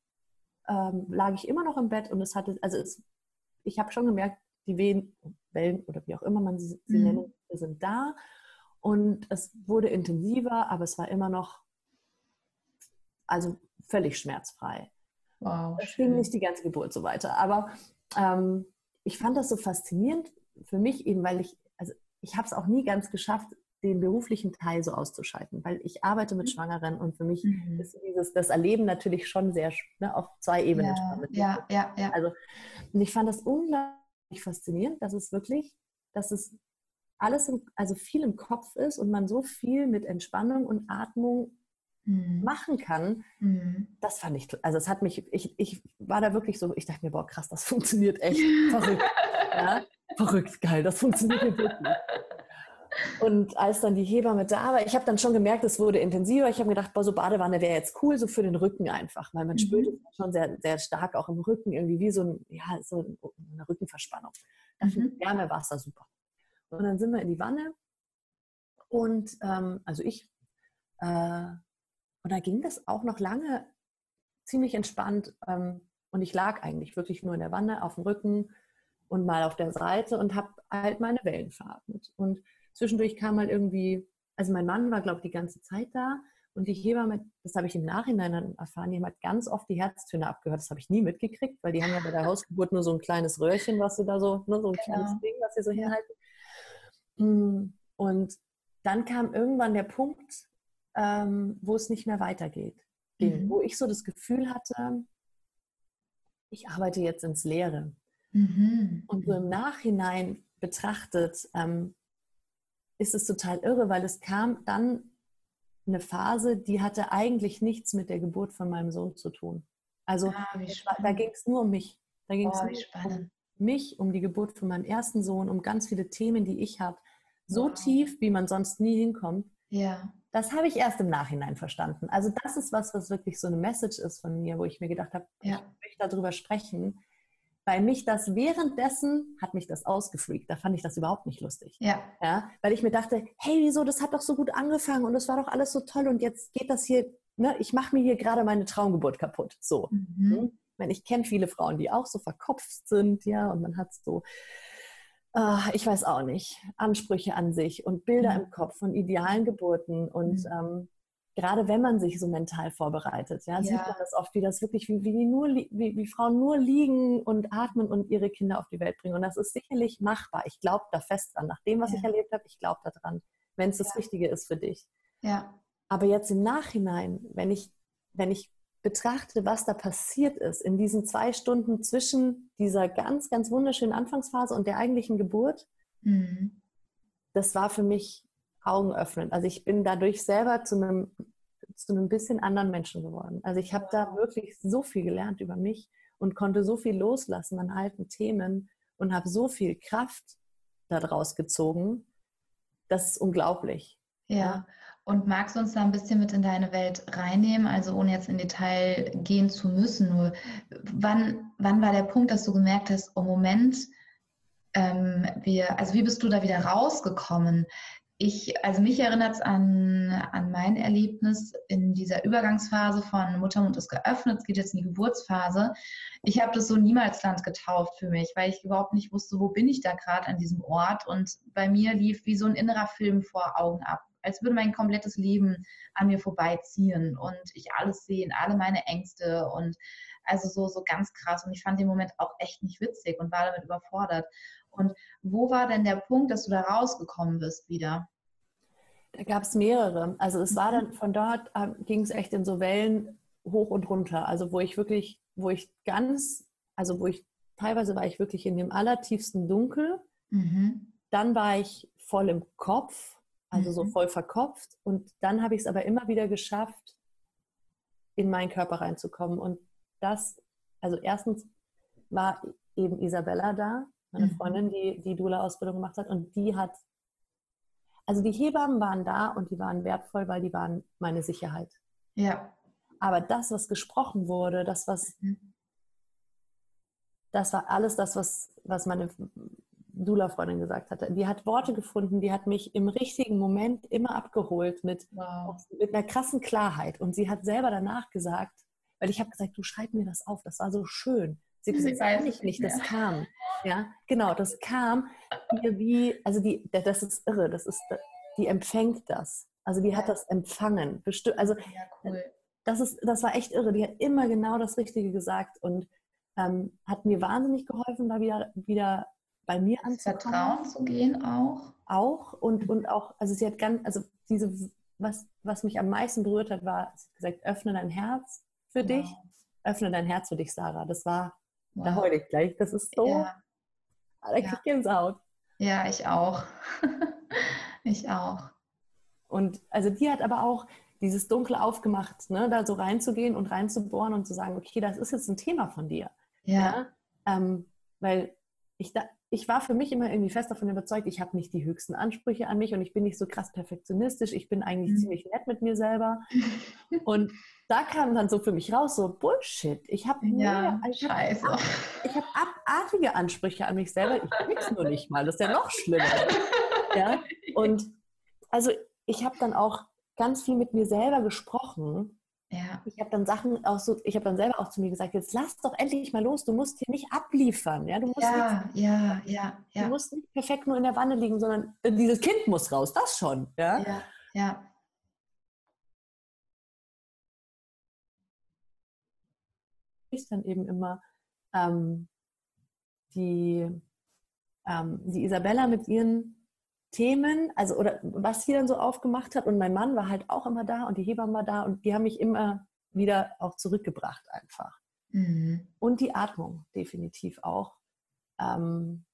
ähm, lag ich immer noch im Bett und es hatte, also es, ich habe schon gemerkt, die Wehen, Wellen oder wie auch immer man sie, sie mhm. nennt, sind da. Und es wurde intensiver, aber es war immer noch, also völlig schmerzfrei. Wow, es ging nicht die ganze Geburt so weiter. Aber ähm, ich fand das so faszinierend für mich eben, weil ich, also ich habe es auch nie ganz geschafft, den beruflichen Teil so auszuschalten, weil ich arbeite mit mhm. Schwangeren und für mich mhm. ist dieses, das Erleben natürlich schon sehr ne, auf zwei Ebenen. Ja, ja, ja, ja. Also, und ich fand das unglaublich faszinierend, dass es wirklich, dass es alles, im, also viel im Kopf ist und man so viel mit Entspannung und Atmung mhm. machen kann. Mhm. Das fand ich, also es hat mich, ich, ich war da wirklich so, ich dachte mir, boah, krass, das <laughs> funktioniert echt verrückt. ja? Verrückt, geil, das funktioniert wirklich. Und als dann die Hebamme da war, ich habe dann schon gemerkt, es wurde intensiver. Ich habe mir gedacht, boah, so Badewanne wäre jetzt cool, so für den Rücken einfach, weil man mhm. spürt es schon sehr, sehr stark auch im Rücken, irgendwie wie so, ein, ja, so eine Rückenverspannung. Mhm. Wärme, Wasser, super. Und dann sind wir in die Wanne und ähm, also ich, äh, und da ging das auch noch lange ziemlich entspannt. Ähm, und ich lag eigentlich wirklich nur in der Wanne auf dem Rücken und mal auf der Seite und habe halt meine Wellen veratmet. Und zwischendurch kam mal irgendwie, also mein Mann war, glaube ich, die ganze Zeit da und die Hebamme, das habe ich im Nachhinein dann erfahren, die hat ganz oft die Herztöne abgehört. Das habe ich nie mitgekriegt, weil die haben ja bei der Hausgeburt nur so ein kleines Röhrchen, was sie da so, nur so ein kleines ja. Ding, was sie so hinhalten. Mm, und dann kam irgendwann der Punkt, ähm, wo es nicht mehr weitergeht. Mhm. Wo ich so das Gefühl hatte, ich arbeite jetzt ins Leere. Mhm. Und so im Nachhinein betrachtet, ähm, ist es total irre, weil es kam dann eine Phase, die hatte eigentlich nichts mit der Geburt von meinem Sohn zu tun. Also ah, da ging es nur um mich. Da ging es oh, um mich, um die Geburt von meinem ersten Sohn, um ganz viele Themen, die ich habe. So wow. tief, wie man sonst nie hinkommt. Ja. Das habe ich erst im Nachhinein verstanden. Also das ist was, was wirklich so eine Message ist von mir, wo ich mir gedacht habe, ja. ich möchte darüber sprechen, weil mich das währenddessen hat mich das ausgefreakt. Da fand ich das überhaupt nicht lustig. Ja. ja. Weil ich mir dachte, hey, wieso, das hat doch so gut angefangen und es war doch alles so toll und jetzt geht das hier, ne, ich mache mir hier gerade meine Traumgeburt kaputt. So. Mhm. Hm? Ich, meine, ich kenne viele Frauen, die auch so verkopft sind, ja, und man hat so, uh, ich weiß auch nicht, Ansprüche an sich und Bilder mhm. im Kopf von idealen Geburten und mhm. ähm, gerade wenn man sich so mental vorbereitet, ja, ja. sieht man das oft, wie das wirklich, wie, wie, nur, wie, wie Frauen nur liegen und atmen und ihre Kinder auf die Welt bringen. Und das ist sicherlich machbar. Ich glaube da fest dran. Nach dem, was ja. ich erlebt habe, ich glaube daran, wenn es das ja. Richtige ist für dich. Ja. Aber jetzt im Nachhinein, wenn ich, wenn ich betrachte, was da passiert ist in diesen zwei Stunden zwischen dieser ganz, ganz wunderschönen Anfangsphase und der eigentlichen Geburt, mhm. das war für mich Augen öffnen. Also ich bin dadurch selber zu einem, zu einem bisschen anderen Menschen geworden. Also ich habe da wirklich so viel gelernt über mich und konnte so viel loslassen an alten Themen und habe so viel Kraft daraus gezogen. Das ist unglaublich. Ja. Und magst du uns da ein bisschen mit in deine Welt reinnehmen, also ohne jetzt in Detail gehen zu müssen, nur wann, wann war der Punkt, dass du gemerkt hast, oh Moment, ähm, wir, also wie bist du da wieder rausgekommen? ich, also mich erinnert es an, an mein Erlebnis in dieser Übergangsphase von Muttermund ist geöffnet, es geht jetzt in die Geburtsphase. Ich habe das so niemals Land getauft für mich, weil ich überhaupt nicht wusste, wo bin ich da gerade an diesem Ort. Und bei mir lief wie so ein innerer Film vor Augen ab, als würde mein komplettes Leben an mir vorbeiziehen und ich alles sehen, alle meine Ängste und also so, so ganz krass. Und ich fand den Moment auch echt nicht witzig und war damit überfordert. Und wo war denn der Punkt, dass du da rausgekommen bist wieder? Da gab es mehrere. Also es war dann von dort äh, ging es echt in so Wellen hoch und runter. Also wo ich wirklich, wo ich ganz, also wo ich teilweise war ich wirklich in dem allertiefsten Dunkel. Mhm. Dann war ich voll im Kopf, also mhm. so voll verkopft. Und dann habe ich es aber immer wieder geschafft, in meinen Körper reinzukommen. Und das, also erstens war eben Isabella da, meine mhm. Freundin, die die Dula-Ausbildung gemacht hat. Und die hat, also die Hebammen waren da und die waren wertvoll, weil die waren meine Sicherheit. Ja. Aber das, was gesprochen wurde, das, was, mhm. das war alles das, was, was meine Dula-Freundin gesagt hatte. Die hat Worte gefunden, die hat mich im richtigen Moment immer abgeholt mit, wow. mit einer krassen Klarheit. Und sie hat selber danach gesagt, weil ich habe gesagt, du schreib mir das auf, das war so schön. Sie hat <laughs> gesagt, das kann ich nicht, das kam. Ja, genau, das kam mir wie, also die, das ist irre, das ist, die empfängt das. Also die hat das empfangen. also ja, cool. das, ist, das war echt irre. Die hat immer genau das Richtige gesagt und ähm, hat mir wahnsinnig geholfen, da wieder, wieder bei mir anzukommen. Vertrauen zu gehen auch. Auch und, und auch, also sie hat ganz, also diese, was, was mich am meisten berührt hat, war, sie hat gesagt, öffne dein Herz für wow. dich. Öffne dein Herz für dich, Sarah. Das war, wow. da heule ich gleich. Das ist so, ja. da krieg ich Gänsehaut. Ja, ich auch. <laughs> ich auch. Und also die hat aber auch dieses Dunkle aufgemacht, ne, da so reinzugehen und reinzubohren und zu sagen, okay, das ist jetzt ein Thema von dir. Ja. ja? Ähm, weil ich, da, ich war für mich immer irgendwie fest davon überzeugt, ich habe nicht die höchsten Ansprüche an mich und ich bin nicht so krass perfektionistisch, ich bin eigentlich mhm. ziemlich nett mit mir selber. <laughs> Und da kam dann so für mich raus, so Bullshit. Ich habe ja, ich hab, ab, hab abartige Ansprüche an mich selber, ich krieg's nur nicht mal, das ist ja noch schlimmer. ja? <laughs> Und also ich habe dann auch ganz viel mit mir selber gesprochen. Ja. Ich habe dann Sachen auch so, ich habe dann selber auch zu mir gesagt, jetzt lass doch endlich mal los, du musst hier nicht abliefern. Ja, du musst ja, nicht, ja, ja, ja. Du musst nicht perfekt nur in der Wanne liegen, sondern äh, dieses Kind muss raus, das schon. Ja, ja. ja. Ich dann eben immer ähm, die, ähm, die Isabella mit ihren Themen, also oder was sie dann so aufgemacht hat. Und mein Mann war halt auch immer da und die Hebamme war da und die haben mich immer wieder auch zurückgebracht einfach. Mhm. Und die Atmung definitiv auch. Ähm,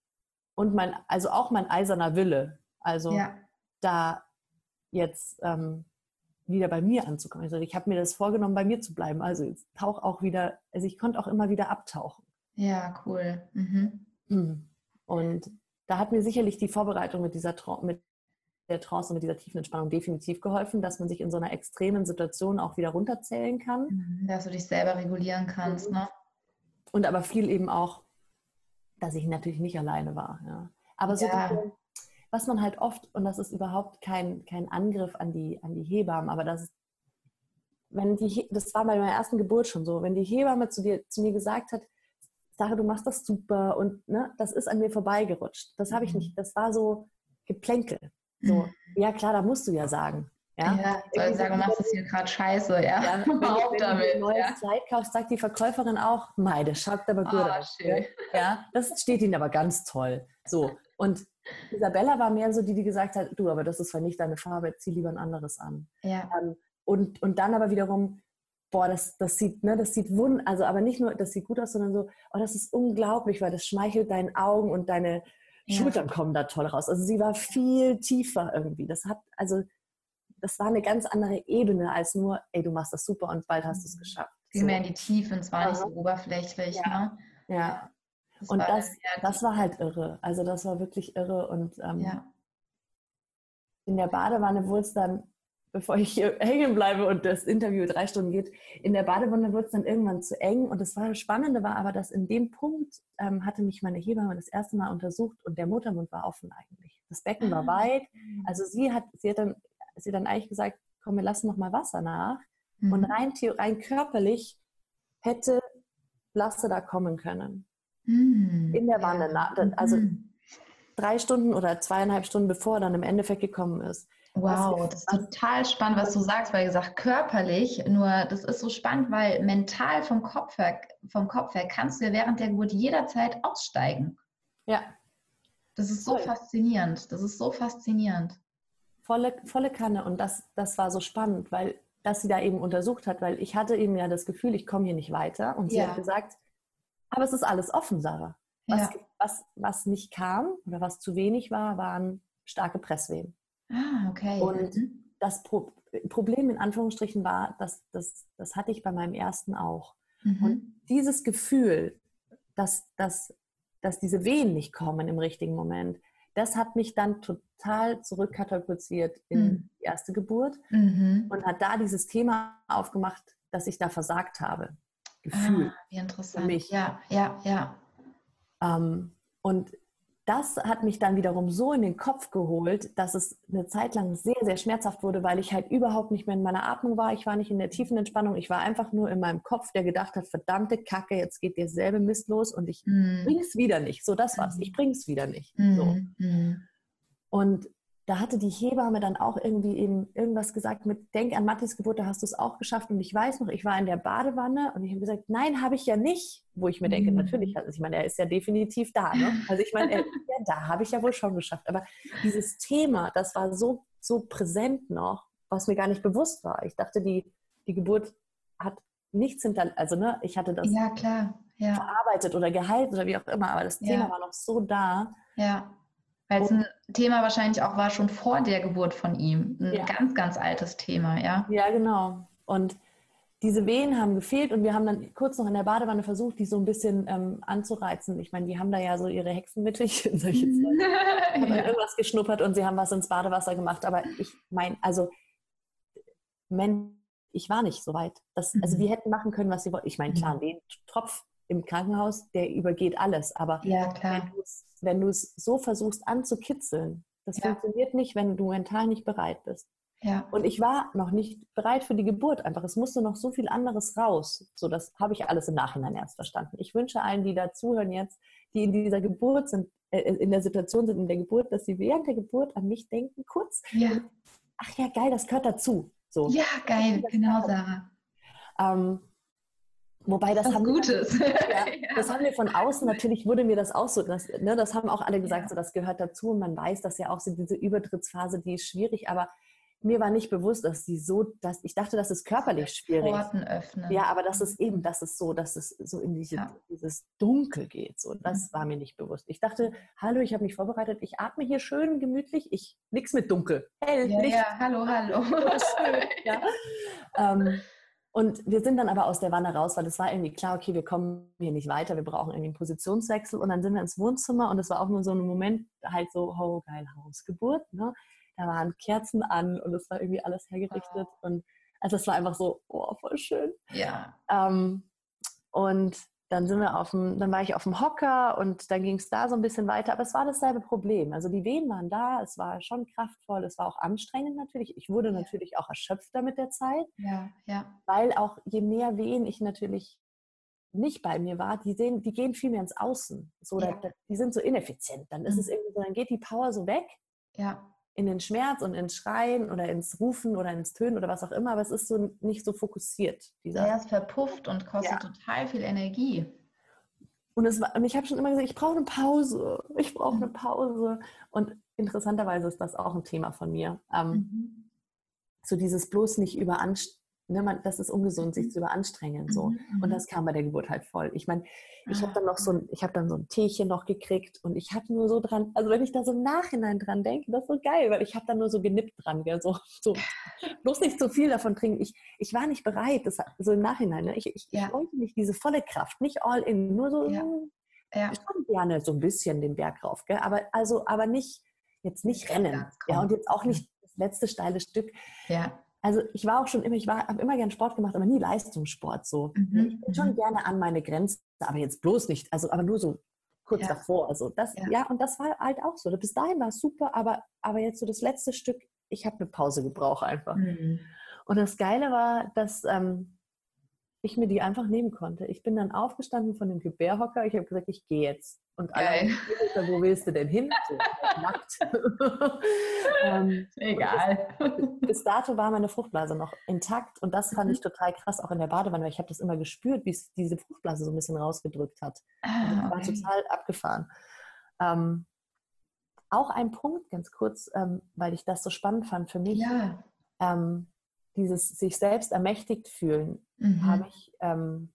und mein, also auch mein eiserner Wille. Also ja. da jetzt ähm, wieder bei mir anzukommen. Also ich habe mir das vorgenommen, bei mir zu bleiben. Also jetzt tauch auch wieder, also ich konnte auch immer wieder abtauchen. Ja, cool. Mhm. mhm. Und da hat mir sicherlich die Vorbereitung mit dieser mit der Trance und mit dieser tiefen Entspannung definitiv geholfen, dass man sich in so einer extremen Situation auch wieder runterzählen kann. Mhm, dass du dich selber regulieren kannst, mhm. ne? Und aber viel eben auch, dass ich natürlich nicht alleine war. Ja. Aber so, ja. was man halt oft, und das ist überhaupt kein, kein Angriff an die, an die Hebammen, aber das wenn die, das war bei meiner ersten Geburt schon so, wenn die Hebamme zu, dir, zu mir gesagt hat, Sarah, du machst das super und ne, das ist an mir vorbeigerutscht. Das habe ich mhm. nicht, das war so Geplänkel. So, mhm. ja klar, da musst du ja sagen. Ja, ja soll sagen, du machst das hier gerade scheiße, ja. ja <laughs> wenn, wenn damit, du ein neues ja. Kleid kaufst, sagt die Verkäuferin auch, meide, schaut aber gut oh, aus. Ja, das steht ihnen aber ganz toll. So, und Isabella war mehr so die, die gesagt hat, du, aber das ist zwar nicht deine Farbe, zieh lieber ein anderes an. Ja. Ähm, und, und dann aber wiederum, boah, das, das sieht, ne, das sieht wund, also aber nicht nur, das sieht gut aus, sondern so, oh, das ist unglaublich, weil das schmeichelt deinen Augen und deine ja. Schultern kommen da toll raus. Also sie war viel tiefer irgendwie. Das hat, also, das war eine ganz andere Ebene als nur, ey, du machst das super und bald hast du es mhm. geschafft. Viel so. mehr in die Tiefe und zwar nicht so oberflächlich, ja. ne? Ja. Das und war das, das war halt irre. Also das war wirklich irre und ähm, ja. in der Badewanne wurde es dann bevor ich hier hängen bleibe und das Interview drei Stunden geht, in der Badewanne wird es dann irgendwann zu eng. Und das war Spannende war aber, dass in dem Punkt ähm, hatte mich meine Hebamme das erste Mal untersucht und der Muttermund war offen eigentlich. Das Becken war ah. weit. Also sie hat, sie hat dann, sie hat dann eigentlich gesagt, komm, wir lassen noch mal Wasser nach. Mhm. Und rein, rein körperlich hätte Lasse da kommen können. Mhm. In der Wanne. Also mhm. drei Stunden oder zweieinhalb Stunden bevor er dann im Endeffekt gekommen ist. Wow, das ist total spannend, was du sagst, weil gesagt, körperlich, nur das ist so spannend, weil mental vom Kopf her, vom Kopf her kannst du ja während der Geburt jederzeit aussteigen. Ja. Das ist so Voll. faszinierend. Das ist so faszinierend. Volle, volle Kanne. Und das, das war so spannend, weil dass sie da eben untersucht hat, weil ich hatte eben ja das Gefühl, ich komme hier nicht weiter. Und sie ja. hat gesagt, aber es ist alles offen, Sarah. Was, ja. was, was nicht kam oder was zu wenig war, waren starke Presswehen. Ah, okay. Und mhm. das Pro Problem in Anführungsstrichen war, dass das, das hatte ich bei meinem ersten auch. Mhm. Und dieses Gefühl, dass, dass, dass diese Wehen nicht kommen im richtigen Moment, das hat mich dann total zurückkatapultiert in mhm. die erste Geburt mhm. und hat da dieses Thema aufgemacht, dass ich da versagt habe. Gefühl. Ah, wie interessant. Für mich. Ja, ja, ja. Ähm, und das hat mich dann wiederum so in den Kopf geholt, dass es eine Zeit lang sehr, sehr schmerzhaft wurde, weil ich halt überhaupt nicht mehr in meiner Atmung war. Ich war nicht in der tiefen Entspannung. Ich war einfach nur in meinem Kopf, der gedacht hat, verdammte Kacke, jetzt geht dir selbe Mist los und ich mm. bring's wieder nicht. So, das war's. Ich bring's wieder nicht. Mm. So. Mm. Und da hatte die Hebamme dann auch irgendwie eben irgendwas gesagt mit, denk an Mattis Geburt, da hast du es auch geschafft. Und ich weiß noch, ich war in der Badewanne und ich habe gesagt, nein, habe ich ja nicht. Wo ich mir denke, mhm. natürlich, also ich meine, er ist ja definitiv da. Ne? Also ich meine, ja, da habe ich ja wohl schon geschafft. Aber dieses Thema, das war so, so präsent noch, was mir gar nicht bewusst war. Ich dachte, die, die Geburt hat nichts hinter, also ne, ich hatte das ja, klar. Ja. verarbeitet oder geheilt oder wie auch immer, aber das Thema ja. war noch so da. Ja. Weil es ein Thema wahrscheinlich auch war schon vor der Geburt von ihm. Ein ja. ganz, ganz altes Thema, ja. Ja, genau. Und diese Wehen haben gefehlt und wir haben dann kurz noch in der Badewanne versucht, die so ein bisschen ähm, anzureizen. Ich meine, die haben da ja so ihre Hexenmittelchen, sagen. haben ja. irgendwas geschnuppert und sie haben was ins Badewasser gemacht. Aber ich meine, also, Mensch, ich war nicht so weit. Das, also mhm. wir hätten machen können, was sie wollten. Ich meine, klar, mhm. ein Tropf im Krankenhaus, der übergeht alles. Aber ja, wenn du es so versuchst anzukitzeln, das ja. funktioniert nicht, wenn du mental nicht bereit bist. Ja. Und ich war noch nicht bereit für die Geburt einfach. Es musste noch so viel anderes raus. So, das habe ich alles im Nachhinein erst verstanden. Ich wünsche allen, die da zuhören jetzt, die in dieser Geburt sind, äh, in der Situation sind in der Geburt, dass sie während der Geburt an mich denken, kurz. Ja. Ach ja, geil, das gehört dazu. So. Ja, geil, genau, Sarah. Ähm, Wobei das, das haben Gutes. <laughs> Wir, <laughs> ja, das haben wir von außen natürlich wurde mir das auch so. Das, ne, das haben auch alle gesagt, ja. so das gehört dazu. Und man weiß, dass ja auch so diese Übertrittsphase, die ist schwierig. Aber mir war nicht bewusst, dass sie so, dass ich dachte, das ist körperlich schwierig. Porten öffnen. Ja, aber das ist eben, das ist so, dass es so in diese, ja. dieses Dunkel geht. So, das mhm. war mir nicht bewusst. Ich dachte, hallo, ich habe mich vorbereitet, ich atme hier schön gemütlich, ich nix mit Dunkel, hell, ja, Licht. Ja, hallo, hallo. ja. <laughs> ähm, und wir sind dann aber aus der Wanne raus, weil es war irgendwie klar, okay, wir kommen hier nicht weiter, wir brauchen irgendwie einen Positionswechsel. Und dann sind wir ins Wohnzimmer und es war auch nur so ein Moment, halt so, oh geil, Hausgeburt. Ne? Da waren Kerzen an und es war irgendwie alles hergerichtet. Oh. Und also es war einfach so, oh, voll schön. Ja. Ähm, und dann sind wir auf dem, dann war ich auf dem Hocker und dann ging es da so ein bisschen weiter, aber es war dasselbe Problem. Also die Wehen waren da, es war schon kraftvoll, es war auch anstrengend natürlich. Ich wurde natürlich auch erschöpfter mit der Zeit. Ja, ja. Weil auch je mehr Wehen ich natürlich nicht bei mir war, die, sehen, die gehen viel mehr ins Außen. So, ja. da, die sind so ineffizient. Dann ist mhm. es irgendwie so, dann geht die Power so weg. Ja in den Schmerz und ins Schreien oder ins Rufen oder ins Tönen oder was auch immer, aber es ist so nicht so fokussiert. Dieser ja, es verpufft und kostet ja. total viel Energie. Und, es war, und ich habe schon immer gesagt, ich brauche eine Pause, ich brauche eine mhm. Pause. Und interessanterweise ist das auch ein Thema von mir. Ähm, mhm. So dieses bloß nicht überanstrengen ne, man, das ist ungesund, sich mhm. zu überanstrengen. So. Und mhm. das kam bei der Geburt halt voll. Ich meine, ich habe ah. dann noch so ein, ich habe dann so ein Teechen noch gekriegt und ich hatte nur so dran, also wenn ich da so im Nachhinein dran denke, das ist so geil, weil ich habe dann nur so genippt dran, gell, so, so bloß nicht zu viel davon trinken. Ich, ich war nicht bereit, das, so im Nachhinein. Ne? Ich, ich, ja. ich wollte nicht diese volle Kraft, nicht all in, nur so, ja. Ja. schon gerne so ein bisschen den Berg rauf, gell? aber also, aber nicht jetzt nicht rennen, ja, und jetzt auch nicht das letzte steile Stück. Ja also ich war auch schon immer, ich habe immer gern Sport gemacht, aber nie Leistungssport so. Mhm. Ich bin schon gerne an meine Grenze, aber jetzt bloß nicht, also aber nur so kurz ja. davor. Also das, ja. ja. und das war halt auch so. Bis dahin war es super, aber, aber jetzt so das letzte Stück, ich habe eine Pause gebraucht einfach. Mhm. Und das Geile war, dass ähm, ich mir die einfach nehmen konnte. Ich bin dann aufgestanden von dem Gebärhocker. Ich habe gesagt, ich gehe jetzt. Und alle, Geil. wo willst du denn hin? So, <laughs> nackt. <laughs> ähm, Egal. Bis, bis, dato war meine Fruchtblase noch intakt und das fand ich mhm. total krass, auch in der Badewanne, weil ich habe das immer gespürt, wie es diese Fruchtblase so ein bisschen rausgedrückt hat. Ah, okay. war total abgefahren. Ähm, auch ein Punkt, ganz kurz, ähm, weil ich das so spannend fand für mich. Ja. Ähm, dieses sich selbst ermächtigt fühlen, mhm. habe ich ähm,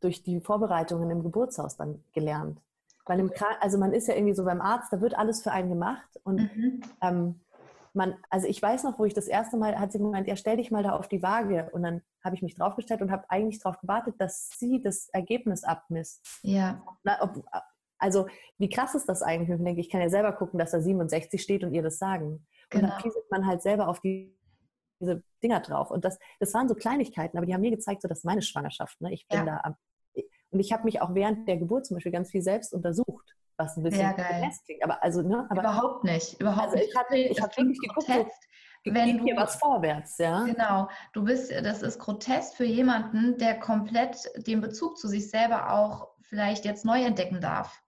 durch die Vorbereitungen im Geburtshaus dann gelernt. Weil im Krank also man ist ja irgendwie so beim Arzt, da wird alles für einen gemacht und mhm. ähm, man, also ich weiß noch, wo ich das erste Mal, hat sie gemeint, ja, stell dich mal da auf die Waage. Und dann habe ich mich draufgestellt und habe eigentlich darauf gewartet, dass sie das Ergebnis abmisst. Ja. Na, ob, also, wie krass ist das eigentlich? Ich denke, ich kann ja selber gucken, dass da 67 steht und ihr das sagen. Genau. Und dann pieselt man halt selber auf die diese Dinger drauf. Und das, das waren so Kleinigkeiten, aber die haben mir gezeigt, so dass meine Schwangerschaft, ne, ich bin ja. da am, und ich habe mich auch während der Geburt zum Beispiel ganz viel selbst untersucht, was ein bisschen klingt. Aber also, ne? Aber, überhaupt nicht. Überhaupt also ich habe ich hab wirklich geguckt, so, wenn du, hier was vorwärts, ja. Genau. Du bist, das ist grotesk für jemanden, der komplett den Bezug zu sich selber auch vielleicht jetzt neu entdecken darf.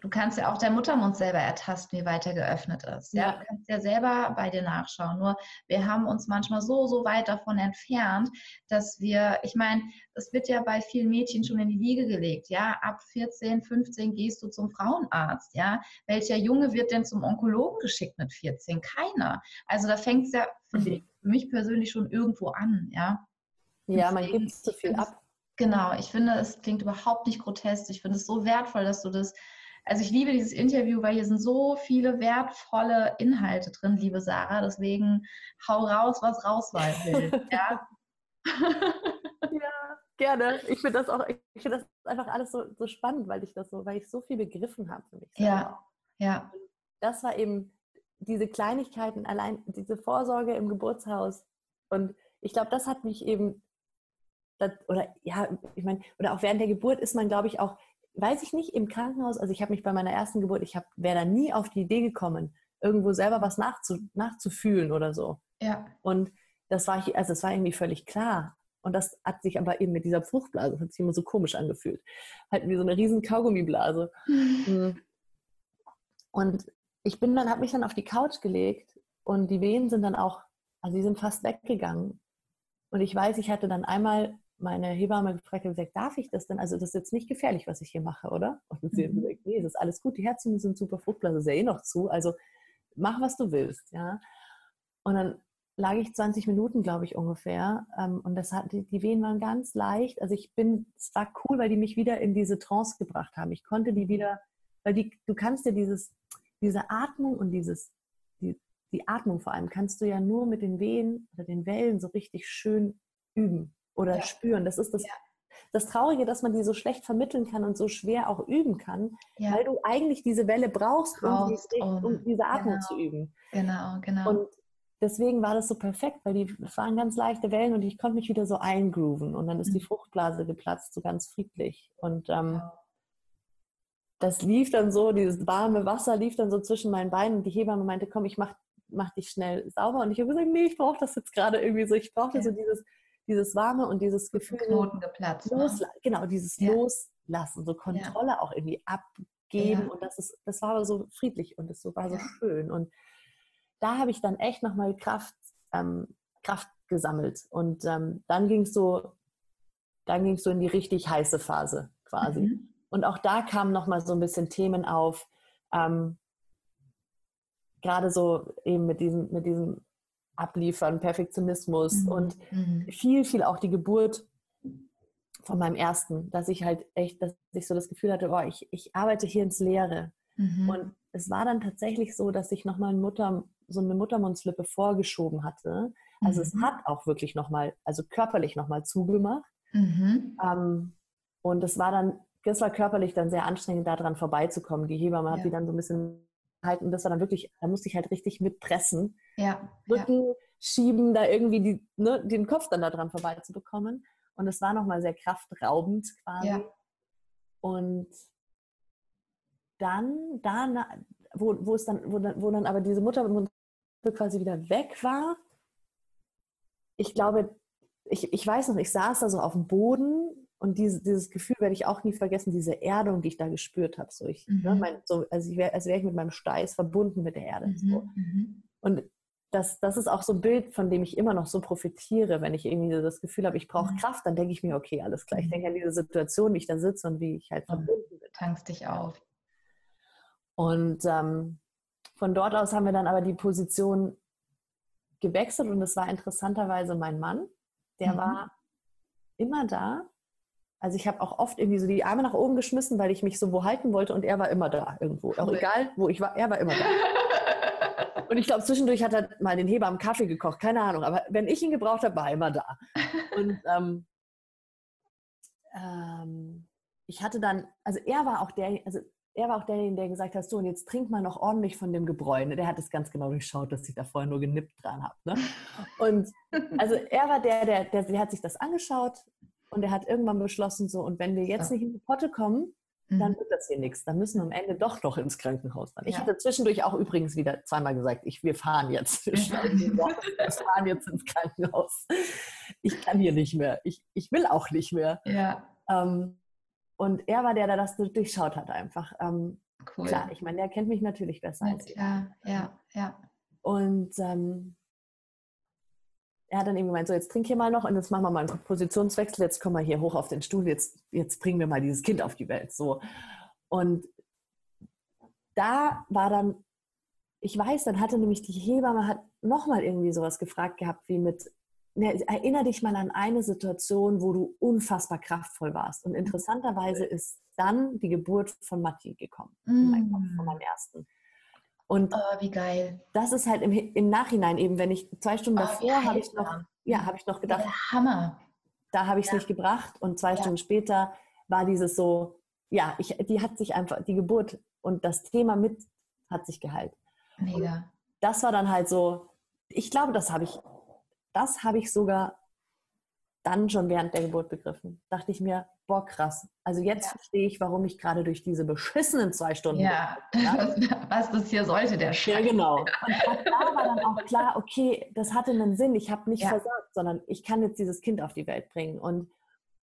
Du kannst ja auch dein Muttermund selber ertasten, wie weit er geöffnet ist. Ja? ja? Du kannst ja selber bei dir nachschauen. Nur wir haben uns manchmal so, so weit davon entfernt, dass wir, ich meine, es wird ja bei vielen Mädchen schon in die Wiege gelegt. Ja, ab 14, 15 gehst du zum Frauenarzt. Ja, welcher Junge wird denn zum Onkologen geschickt mit 14? Keiner. Also da fängt es ja für, mhm. für mich persönlich schon irgendwo an. Ja, ja man gibt zu viel ab. Genau, ich finde, es klingt überhaupt nicht grotesk. Ich finde es so wertvoll, dass du das also ich liebe dieses Interview, weil hier sind so viele wertvolle Inhalte drin, liebe Sarah. Deswegen hau raus, was raus will. <laughs> Ja? ja, gerne. Ich finde das auch, ich finde das einfach alles so, so spannend, weil ich das so, weil ich so viel begriffen habe für mich. Ja, ja. Das war eben diese Kleinigkeiten, allein diese Vorsorge im Geburtshaus. Und ich glaube, das hat mich eben, das, oder ja, ich meine, oder auch während der Geburt ist man, glaube ich, auch weiß ich nicht, im Krankenhaus, also ich habe mich bei meiner ersten Geburt, ich wäre da nie auf die Idee gekommen, irgendwo selber was nachzu, nachzufühlen oder so. Ja. Und das war, also das war irgendwie völlig klar. Und das hat sich aber eben mit dieser Fruchtblase, hat sich immer so komisch angefühlt. Halt wie so eine riesen Kaugummiblase. Mhm. Und ich bin dann, habe mich dann auf die Couch gelegt und die Wehen sind dann auch, also die sind fast weggegangen. Und ich weiß, ich hatte dann einmal meine Hebamme gefragt und gesagt, darf ich das denn? Also das ist jetzt nicht gefährlich, was ich hier mache, oder? Und sie mhm. hat gesagt, nee, das ist alles gut, die Herzen sind super, Fruchtblase ist ja eh noch zu, also mach, was du willst, ja. Und dann lag ich 20 Minuten, glaube ich, ungefähr. Ähm, und das hat, die Wehen waren ganz leicht. Also ich bin, es war cool, weil die mich wieder in diese Trance gebracht haben. Ich konnte die wieder, weil die, du kannst ja dieses, diese Atmung und dieses, die, die Atmung vor allem, kannst du ja nur mit den Wehen oder den Wellen so richtig schön üben oder ja. spüren. Das ist das, ja. das Traurige, dass man die so schlecht vermitteln kann und so schwer auch üben kann, ja. weil du eigentlich diese Welle brauchst, brauchst um, um, diese Atmung genau. zu üben. Genau, genau. Und deswegen war das so perfekt, weil die waren ganz leichte Wellen und ich konnte mich wieder so eingrooven und dann ist mhm. die Fruchtblase geplatzt, so ganz friedlich. Und ähm, das lief dann so, dieses warme Wasser lief dann so zwischen meinen Beinen und die Hebamme meinte, komm, ich mach, mach dich schnell sauber. Und ich habe gesagt, nee, ich brauche das jetzt gerade irgendwie so. Ich brauchte ja. so dieses dieses Warme und dieses Gefühl. Knoten geplatzt. Ne? Losla genau, dieses ja. Loslassen, so Kontrolle ja. auch irgendwie abgeben. Ja. Und das ist, das war so friedlich und das war so schön. Und da habe ich dann echt nochmal Kraft, ähm, Kraft gesammelt. Und ähm, dann ging es so, dann ging es so in die richtig heiße Phase quasi. Mhm. Und auch da kamen nochmal so ein bisschen Themen auf. Ähm, gerade so eben mit diesem, mit diesem abliefern, Perfektionismus mhm. und mhm. viel, viel auch die Geburt von meinem ersten, dass ich halt echt, dass ich so das Gefühl hatte, oh, ich, ich arbeite hier ins Leere. Mhm. Und es war dann tatsächlich so, dass ich nochmal Mutter, so eine Muttermundslippe vorgeschoben hatte. Also es mhm. hat auch wirklich nochmal, also körperlich nochmal zugemacht. Mhm. Ähm, und es war dann, das war körperlich dann sehr anstrengend, daran vorbeizukommen. Die Hebamme hat ja. die dann so ein bisschen halten. Das war dann wirklich, da musste ich halt richtig mitpressen. Ja. Rücken ja. schieben, da irgendwie die, ne, den Kopf dann da dran vorbeizubekommen. Und es war nochmal sehr kraftraubend quasi. Ja. Und dann, da, wo, wo es dann, wo dann, wo dann aber diese Mutter quasi wieder weg war, ich glaube, ich, ich weiß noch, ich saß da so auf dem Boden und diese, dieses Gefühl werde ich auch nie vergessen, diese Erdung, die ich da gespürt habe. So ich, ne, mhm. ne, mein, so, also ich wär, als wäre ich mit meinem Steiß verbunden mit der Erde. Mhm. So. Mhm. Und das, das ist auch so ein Bild, von dem ich immer noch so profitiere, wenn ich irgendwie so das Gefühl habe, ich brauche mhm. Kraft, dann denke ich mir, okay, alles klar. Ich mhm. denke an diese Situation, wie ich da sitze und wie ich halt verbunden bin. Tankst dich auf. Und ähm, von dort aus haben wir dann aber die Position gewechselt und es war interessanterweise mein Mann, der mhm. war immer da, also ich habe auch oft irgendwie so die Arme nach oben geschmissen, weil ich mich so wo halten wollte und er war immer da irgendwo. Auch egal, wo ich war, er war immer da. <laughs> und ich glaube, zwischendurch hat er mal den Hebammen Kaffee gekocht, keine Ahnung. Aber wenn ich ihn gebraucht habe, war er immer da. Und ähm, ähm, ich hatte dann, also er war auch der, also er war auch derjenige, der gesagt hat, so und jetzt trink mal noch ordentlich von dem Gebräu. Der hat es ganz genau durchschaut, dass ich da vorher nur genippt dran habe. Ne? Und also er war der, der, der, der hat sich das angeschaut, und er hat irgendwann beschlossen, so, und wenn wir jetzt ja. nicht in die Potte kommen, dann wird das hier nichts. Dann müssen wir am Ende doch noch ins Krankenhaus. Ich Ja. hatte zwischendurch auch übrigens wieder zweimal gesagt, ich, wir fahren jetzt. <laughs> Wir fahren jetzt ins Krankenhaus. Ich kann hier nicht mehr. Ich, ich will auch nicht mehr. Ja, Ähm, und er war der, der das durchschaut hat einfach. Ähm, cool. Klar, ich meine, der kennt mich natürlich besser als ich. klar, ja, ja. Und ähm, er hat dann eben gemeint, so jetzt trink hier mal noch und jetzt machen wir mal einen Positionswechsel, jetzt kommen wir hier hoch auf den Stuhl, jetzt, jetzt bringen wir mal dieses Kind auf die Welt. So. Und da war dann, ich weiß, dann hatte nämlich die Hebamme hat nochmal irgendwie sowas gefragt gehabt, wie mit, ne, erinnere dich mal an eine Situation, wo du unfassbar kraftvoll warst. Und interessanterweise ist dann die Geburt von Matti gekommen, in meinen Kopf, von Mm. meinem ersten. Und Oh, wie geil. das ist halt im, im Nachhinein eben, wenn ich zwei Stunden Oh, davor habe ich noch, ja, habe ich noch Ja, gedacht, der Hammer. da habe ich es Ja. nicht gebracht und zwei Ja. Stunden später war dieses so, ja, ich, die hat sich einfach, die Geburt und das Thema mit hat sich geheilt. Mega. Das war dann halt so, ich glaube, das habe ich, das habe ich sogar dann schon während der Geburt begriffen. Dachte ich mir, boah, krass. Also jetzt Ja. verstehe ich, warum ich gerade durch diese beschissenen zwei Stunden Ja, <laughs> was, was das hier sollte, der Ja, Scheiß. genau. Und <laughs> da war dann auch klar, okay, das hatte einen Sinn. Ich habe nicht Ja. versagt, sondern ich kann jetzt dieses Kind auf die Welt bringen. Und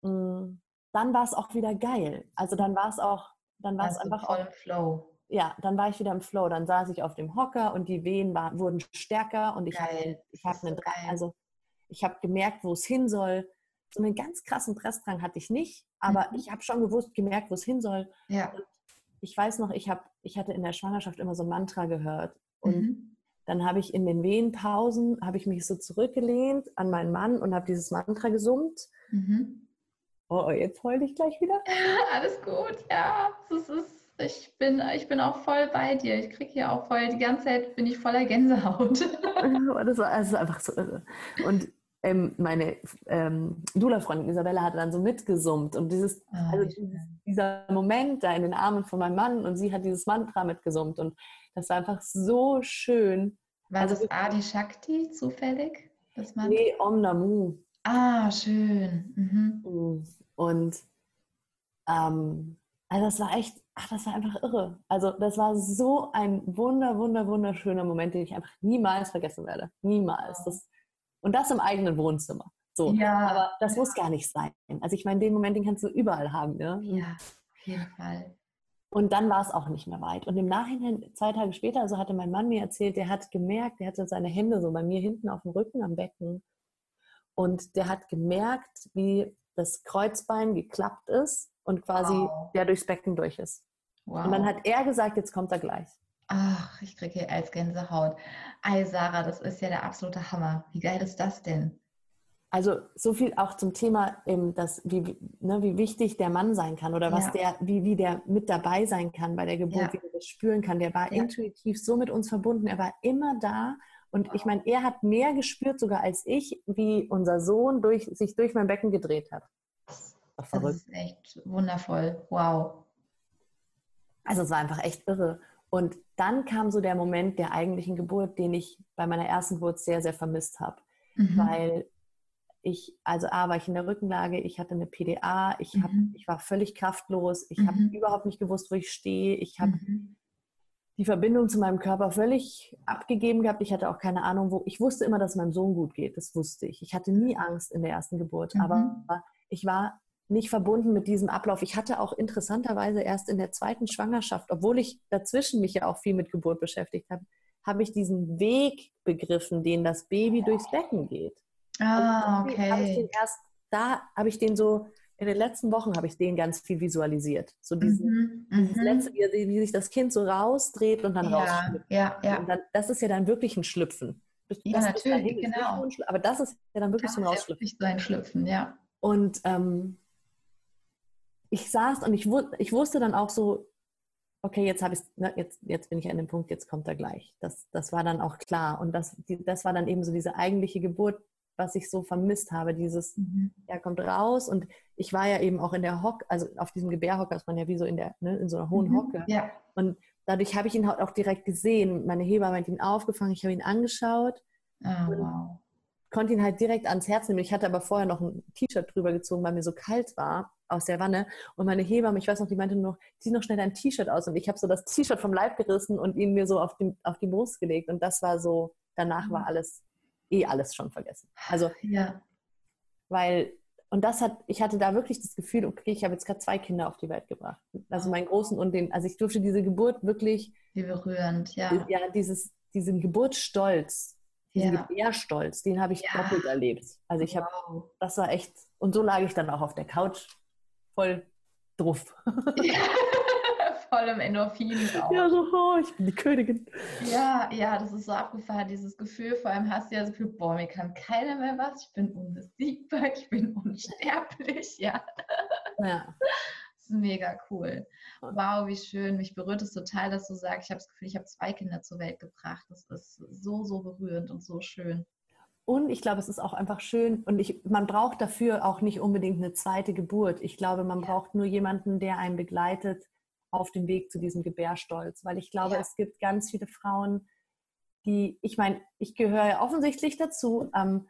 mh, dann war es auch wieder geil. Also dann war es auch, dann war es Also einfach voll auch, im Flow. ja, dann war ich wieder im Flow. Dann saß ich auf dem Hocker und die Wehen war, wurden stärker und ich habe ich hab einen also ich habe gemerkt, wo es hin soll. So einen ganz krassen Pressdrang hatte ich nicht, aber Mhm. ich habe schon gewusst, gemerkt, wo es hin soll. Ja. Ich weiß noch, ich, hab, ich hatte in der Schwangerschaft immer so ein Mantra gehört und Mhm. dann habe ich in den Wehenpausen, habe ich mich so zurückgelehnt an meinen Mann und habe dieses Mantra gesummt. Mhm. Oh, jetzt heule ich gleich wieder. <laughs> Alles gut, ja. Das ist, ich, bin, ich bin auch voll bei dir. Ich kriege hier auch voll, die ganze Zeit bin ich voller Gänsehaut. Aber <laughs> <laughs> das war also einfach so irre. Und ähm, meine ähm, Dula-Freundin Isabella hat dann so mitgesummt und dieses, Ah, also dieses, dieser Moment da in den Armen von meinem Mann und sie hat dieses Mantra mitgesummt und das war einfach so schön. War also das Adi Shakti zufällig? Das Nee, Om Namu. Ah, schön. Mhm. Mm. Und ähm, also das war echt, ach, das war einfach irre. Also das war so ein wunder, wunder, wunderschöner Moment, den ich einfach niemals vergessen werde. Niemals. Das, und das im eigenen Wohnzimmer. So. Ja, Aber das muss gar nicht sein. Also ich meine, den Moment, den kannst du überall haben. Ne? ja, auf jeden Fall. Und dann war es auch nicht mehr weit. Und im Nachhinein, zwei Tage später, also hatte mein Mann mir erzählt, der hat gemerkt, der hatte seine Hände so bei mir hinten auf dem Rücken am Becken. Und der hat gemerkt, wie das Kreuzbein geklappt ist und quasi Wow. der durchs Becken durch ist. Wow. Und dann hat er gesagt, jetzt kommt er gleich. Ach, ich kriege hier als Gänsehaut. Ei, Sarah, das ist ja der absolute Hammer. Wie geil ist das denn? Also so viel auch zum Thema, ähm, dass, wie, ne, wie wichtig der Mann sein kann oder was Ja. der, wie, wie der mit dabei sein kann bei der Geburt, Ja. wie er das spüren kann. Der war Ja. intuitiv so mit uns verbunden, er war immer da. Und ich meine, er hat mehr gespürt sogar als ich, wie unser Sohn durch, sich durch mein Becken gedreht hat. Das verrückt. ist echt wundervoll. Wow. Also es war einfach echt irre. Und dann kam so der Moment der eigentlichen Geburt, den ich bei meiner ersten Geburt sehr, sehr vermisst habe. Mhm. weil ich, also A, war ich in der Rückenlage, ich hatte eine PDA, ich, hab, Mhm. ich war völlig kraftlos, ich habe Mhm. überhaupt nicht gewusst, wo ich stehe, ich habe Mhm. die Verbindung zu meinem Körper völlig abgegeben gehabt, ich hatte auch keine Ahnung, wo, ich wusste immer, dass es meinem Sohn gut geht, das wusste ich. Ich hatte nie Angst in der ersten Geburt, Mhm. aber ich war nicht verbunden mit diesem Ablauf. Ich hatte auch interessanterweise erst in der zweiten Schwangerschaft, obwohl ich dazwischen mich ja auch viel mit Geburt beschäftigt habe, habe ich diesen Weg begriffen, den das Baby durchs Becken geht. Ah, Und irgendwie Habe ich den okay. erst, da habe ich den so, in den letzten Wochen habe ich den ganz viel visualisiert. So diesen, Mhm. dieses Mhm. letzte, wie, wie sich das Kind so rausdreht und dann Ja, rausschlüpft. ja, ja. Und dann, das ist ja dann wirklich ein Schlüpfen. Ja, das bis natürlich, genau. Aber das ist ja dann wirklich Kann so ein ja Rausschlüpfen. so ein Schlüpfen, ja. Und ähm, ich saß und ich, wu- ich wusste dann auch so, okay, jetzt habe ich jetzt, jetzt bin ich an dem Punkt, jetzt kommt er gleich. Das, das war dann auch klar. Und das, das war dann eben so diese eigentliche Geburt, was ich so vermisst habe, dieses, Mhm. er kommt raus und ich war ja eben auch in der Hock, also auf diesem Gebärhocker ist man ja wie so in der, ne, in so einer hohen Mhm. Hocke. Ja. Und dadurch habe ich ihn halt auch direkt gesehen. Meine Hebamme hat ihn aufgefangen, ich habe ihn angeschaut Ah, wow. Konnte ihn halt direkt ans Herz nehmen. Ich hatte aber vorher noch ein T-Shirt drüber gezogen, weil mir so kalt war aus der Wanne. Und meine Hebamme, ich weiß noch, die meinte nur, zieh noch schnell dein T-Shirt aus. Und ich habe so das T-Shirt vom Leib gerissen und ihn mir so auf die, auf die Brust gelegt. Und das war so, danach war mhm. alles, eh alles schon vergessen. Also, ja. weil, und das hat, ich hatte da wirklich das Gefühl, okay, ich habe jetzt gerade zwei Kinder auf die Welt gebracht. Also meinen großen und den, also ich durfte diese Geburt wirklich. Wie berührend, ja. Ja, dieses, diesen Geburtsstolz, diesen ja. Gebärstolz, den habe ich ja. doppelt erlebt. Also ich habe, wow. das war echt, und so lag ich dann auch auf der Couch voll drauf. <laughs> Ja. voll im Endorphin <laughs> auch. Ja, so, oh, ich bin die Königin. Ja, ja, das ist so abgefahren, dieses Gefühl. Vor allem hast du ja das Gefühl, boah, mir kann keiner mehr was. Ich bin unbesiegbar, ich bin <laughs> unsterblich, ja. Ja. Das ist mega cool. Wow, wie schön. Mich berührt es total, dass du sagst, ich habe das Gefühl, ich habe zwei Kinder zur Welt gebracht. Das ist so, so berührend und so schön. Und ich glaube, es ist auch einfach schön und ich, man braucht dafür auch nicht unbedingt eine zweite Geburt. Ich glaube, man ja. braucht nur jemanden, der einen begleitet auf dem Weg zu diesem Gebärstolz. Weil ich glaube, ja. es gibt ganz viele Frauen, die, ich meine, ich gehöre ja offensichtlich dazu, ähm,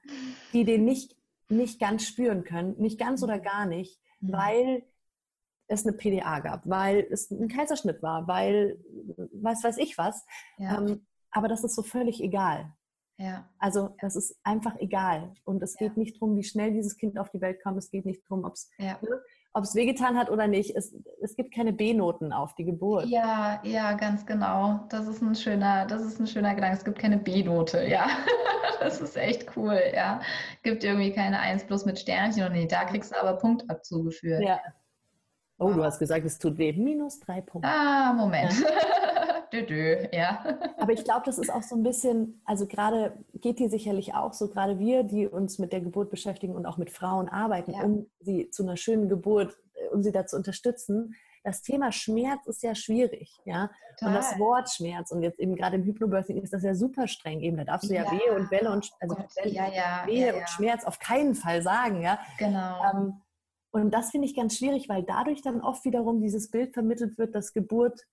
die den nicht, nicht ganz spüren können, nicht ganz oder mhm. gar nicht, mhm. weil es eine PDA gab, weil es ein Kaiserschnitt war, weil was weiß ich was. Ja. Ähm, aber das ist so völlig egal. Ja. Also das ist einfach egal. Und es geht nicht darum, wie schnell dieses Kind auf die Welt kommt. Es geht nicht darum, ob es ja. ne, wehgetan hat oder nicht. Es, es gibt keine B-Noten auf die Geburt. Ja, ja, ganz genau. Das ist ein schöner, das ist ein schöner Gedanke. Es gibt keine B-Note, ja. <laughs> das ist echt cool, ja. Gibt irgendwie keine 1 plus mit Sternchen und nee, da kriegst du aber Punkt zugeführt. Ja. Oh, du hast gesagt, es tut weh. Minus drei Punkte. Ah, Moment. dö, dö, <laughs> ja. Aber ich glaube, das ist auch so ein bisschen, also gerade geht dir sicherlich auch so, gerade wir, die uns mit der Geburt beschäftigen und auch mit Frauen arbeiten, ja. um sie zu einer schönen Geburt, äh, um sie da zu unterstützen. Das Thema Schmerz ist ja schwierig, ja. Total. Und das Wort Schmerz und jetzt eben gerade im Hypnobirthing ist das ja super streng. Eben, da darfst du ja, ja Wehe und Welle und also Welle, ja, Wehe und Schmerz auf keinen Fall sagen, ja. Genau. Ähm, und das finde ich ganz schwierig, weil dadurch dann oft wiederum dieses Bild vermittelt wird, dass Geburt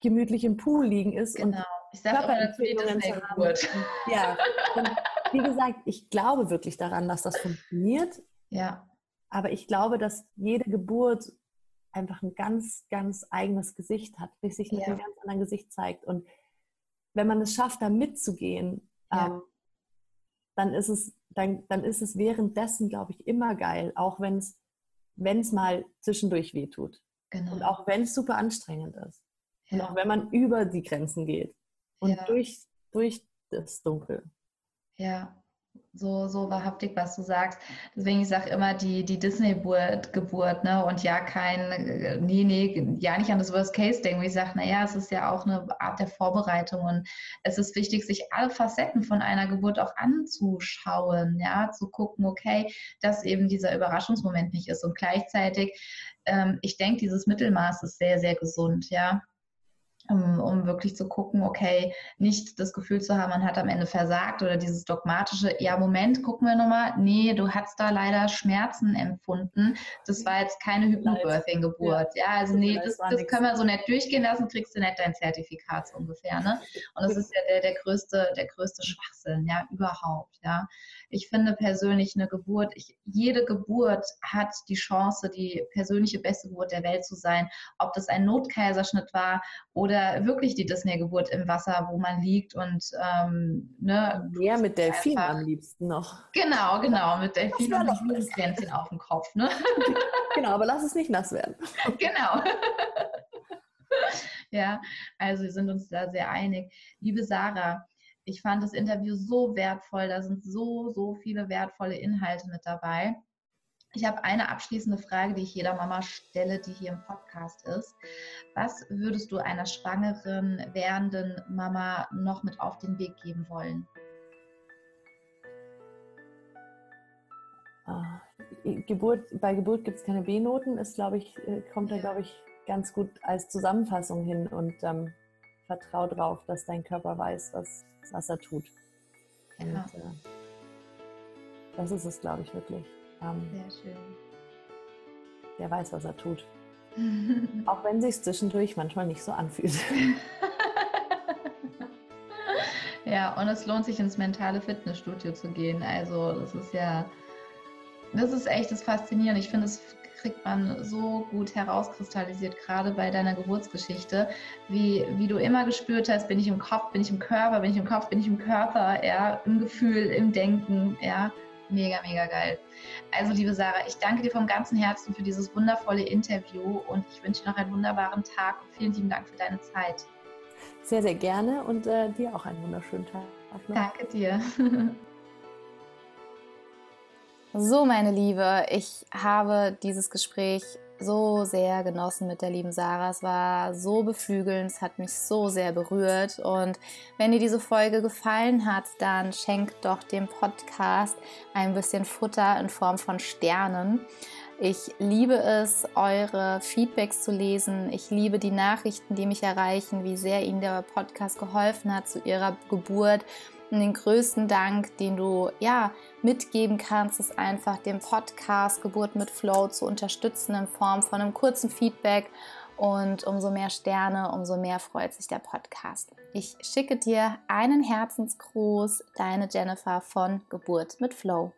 gemütlich im Pool liegen ist. Genau. Und ich sage immer dazu, Geburt. Ja. <laughs> Und wie gesagt, ich glaube wirklich daran, dass das funktioniert. Ja. Aber ich glaube, dass jede Geburt einfach ein ganz, ganz eigenes Gesicht hat, wie sich mit ja. einem ganz anderen Gesicht zeigt. Und wenn man es schafft, da mitzugehen, ja. ähm, dann ist es, dann, dann ist es währenddessen, glaube ich, immer geil, auch wenn es, wenn es mal zwischendurch wehtut. Genau. Und auch wenn es super anstrengend ist. Ja. Und auch wenn man über die Grenzen geht und ja. durch, durch das Dunkel. Ja, so, so wahrhaftig, was du sagst. Deswegen, ich sage immer, die, die Disney-Geburt, ne? Und ja, kein, nee, nee, ja nicht an das Worst-Case denken. Ich sage, naja, es ist ja auch eine Art der Vorbereitung und es ist wichtig, sich alle Facetten von einer Geburt auch anzuschauen, ja, zu gucken, okay, dass eben dieser Überraschungsmoment nicht ist. Und gleichzeitig, ähm, ich denke, dieses Mittelmaß ist sehr, sehr gesund, ja um, um wirklich zu gucken, okay, nicht das Gefühl zu haben, man hat am Ende versagt oder dieses dogmatische, ja, Moment, gucken wir nochmal, nee, du hast da leider Schmerzen empfunden. Das war jetzt keine Hypnobirthing-Geburt. Ja. ja. also nee, das, das können wir so nett durchgehen lassen, kriegst du nicht dein Zertifikat so ungefähr. Ne? Und das <laughs> ist ja der, der größte, der größte Schwachsinn, ja, überhaupt. Ja. Ich finde persönlich eine Geburt, ich, jede Geburt hat die Chance, die persönliche beste Geburt der Welt zu sein. Ob das ein Notkaiserschnitt war oder wirklich die Disney-Geburt im Wasser, wo man liegt und ähm, ne, Mehr mit Delfinen am liebsten noch. Genau, genau, mit Delfinen und Blumenkränzchen auf dem Kopf. Ne? <laughs> genau, aber lass es nicht nass werden. <laughs> genau. <laughs> ja, also wir sind uns da sehr einig. Liebe Sarah, ich fand das Interview so wertvoll. Da sind so, so viele wertvolle Inhalte mit dabei. Ich habe eine abschließende Frage, die ich jeder Mama stelle, die hier im Podcast ist. Was würdest du einer schwangeren, werdenden Mama noch mit auf den Weg geben wollen? Ah, Geburt, bei Geburt gibt es keine B-Noten, ist, glaube ich, äh, kommt da, glaube ich, ganz gut als Zusammenfassung hin und ähm, vertrau drauf, dass dein Körper weiß, was, was er tut. Und, ja. äh, das ist es, glaube ich, wirklich. Ähm, Sehr schön. Der weiß, was er tut. <laughs> Auch wenn sich zwischendurch manchmal nicht so anfühlt. <laughs> Ja, und es lohnt sich ins mentale Fitnessstudio zu gehen. Also das ist ja, das ist echt das Faszinierende. Ich finde, es kriegt man so gut herauskristallisiert, gerade bei deiner Geburtsgeschichte, wie, wie du immer gespürt hast, bin ich im Kopf, bin ich im Körper, bin ich im Kopf, bin ich im Körper, ja, im Gefühl, im Denken, ja. Mega, mega geil. Also, liebe Sarah, ich danke dir vom ganzen Herzen für dieses wundervolle Interview und ich wünsche dir noch einen wunderbaren Tag und vielen lieben Dank für deine Zeit. Sehr, sehr gerne und äh, dir auch einen wunderschönen Tag. Danke dir. <laughs> so, meine Liebe, ich habe dieses Gespräch so sehr genossen mit der lieben Sarah. Es war so beflügelnd, es hat mich so sehr berührt. Und wenn dir diese Folge gefallen hat, dann schenk doch dem Podcast ein bisschen Futter in Form von Sternen. Ich liebe es, eure Feedbacks zu lesen. Ich liebe die Nachrichten, die mich erreichen, wie sehr Ihnen der Podcast geholfen hat zu Ihrer Geburt und den größten Dank, den du ja mitgeben kannst, ist einfach den Podcast Geburt mit Flow zu unterstützen in Form von einem kurzen Feedback. Und umso mehr Sterne, umso mehr freut sich der Podcast. Ich schicke dir einen Herzensgruß, deine Jennifer von Geburt mit Flow.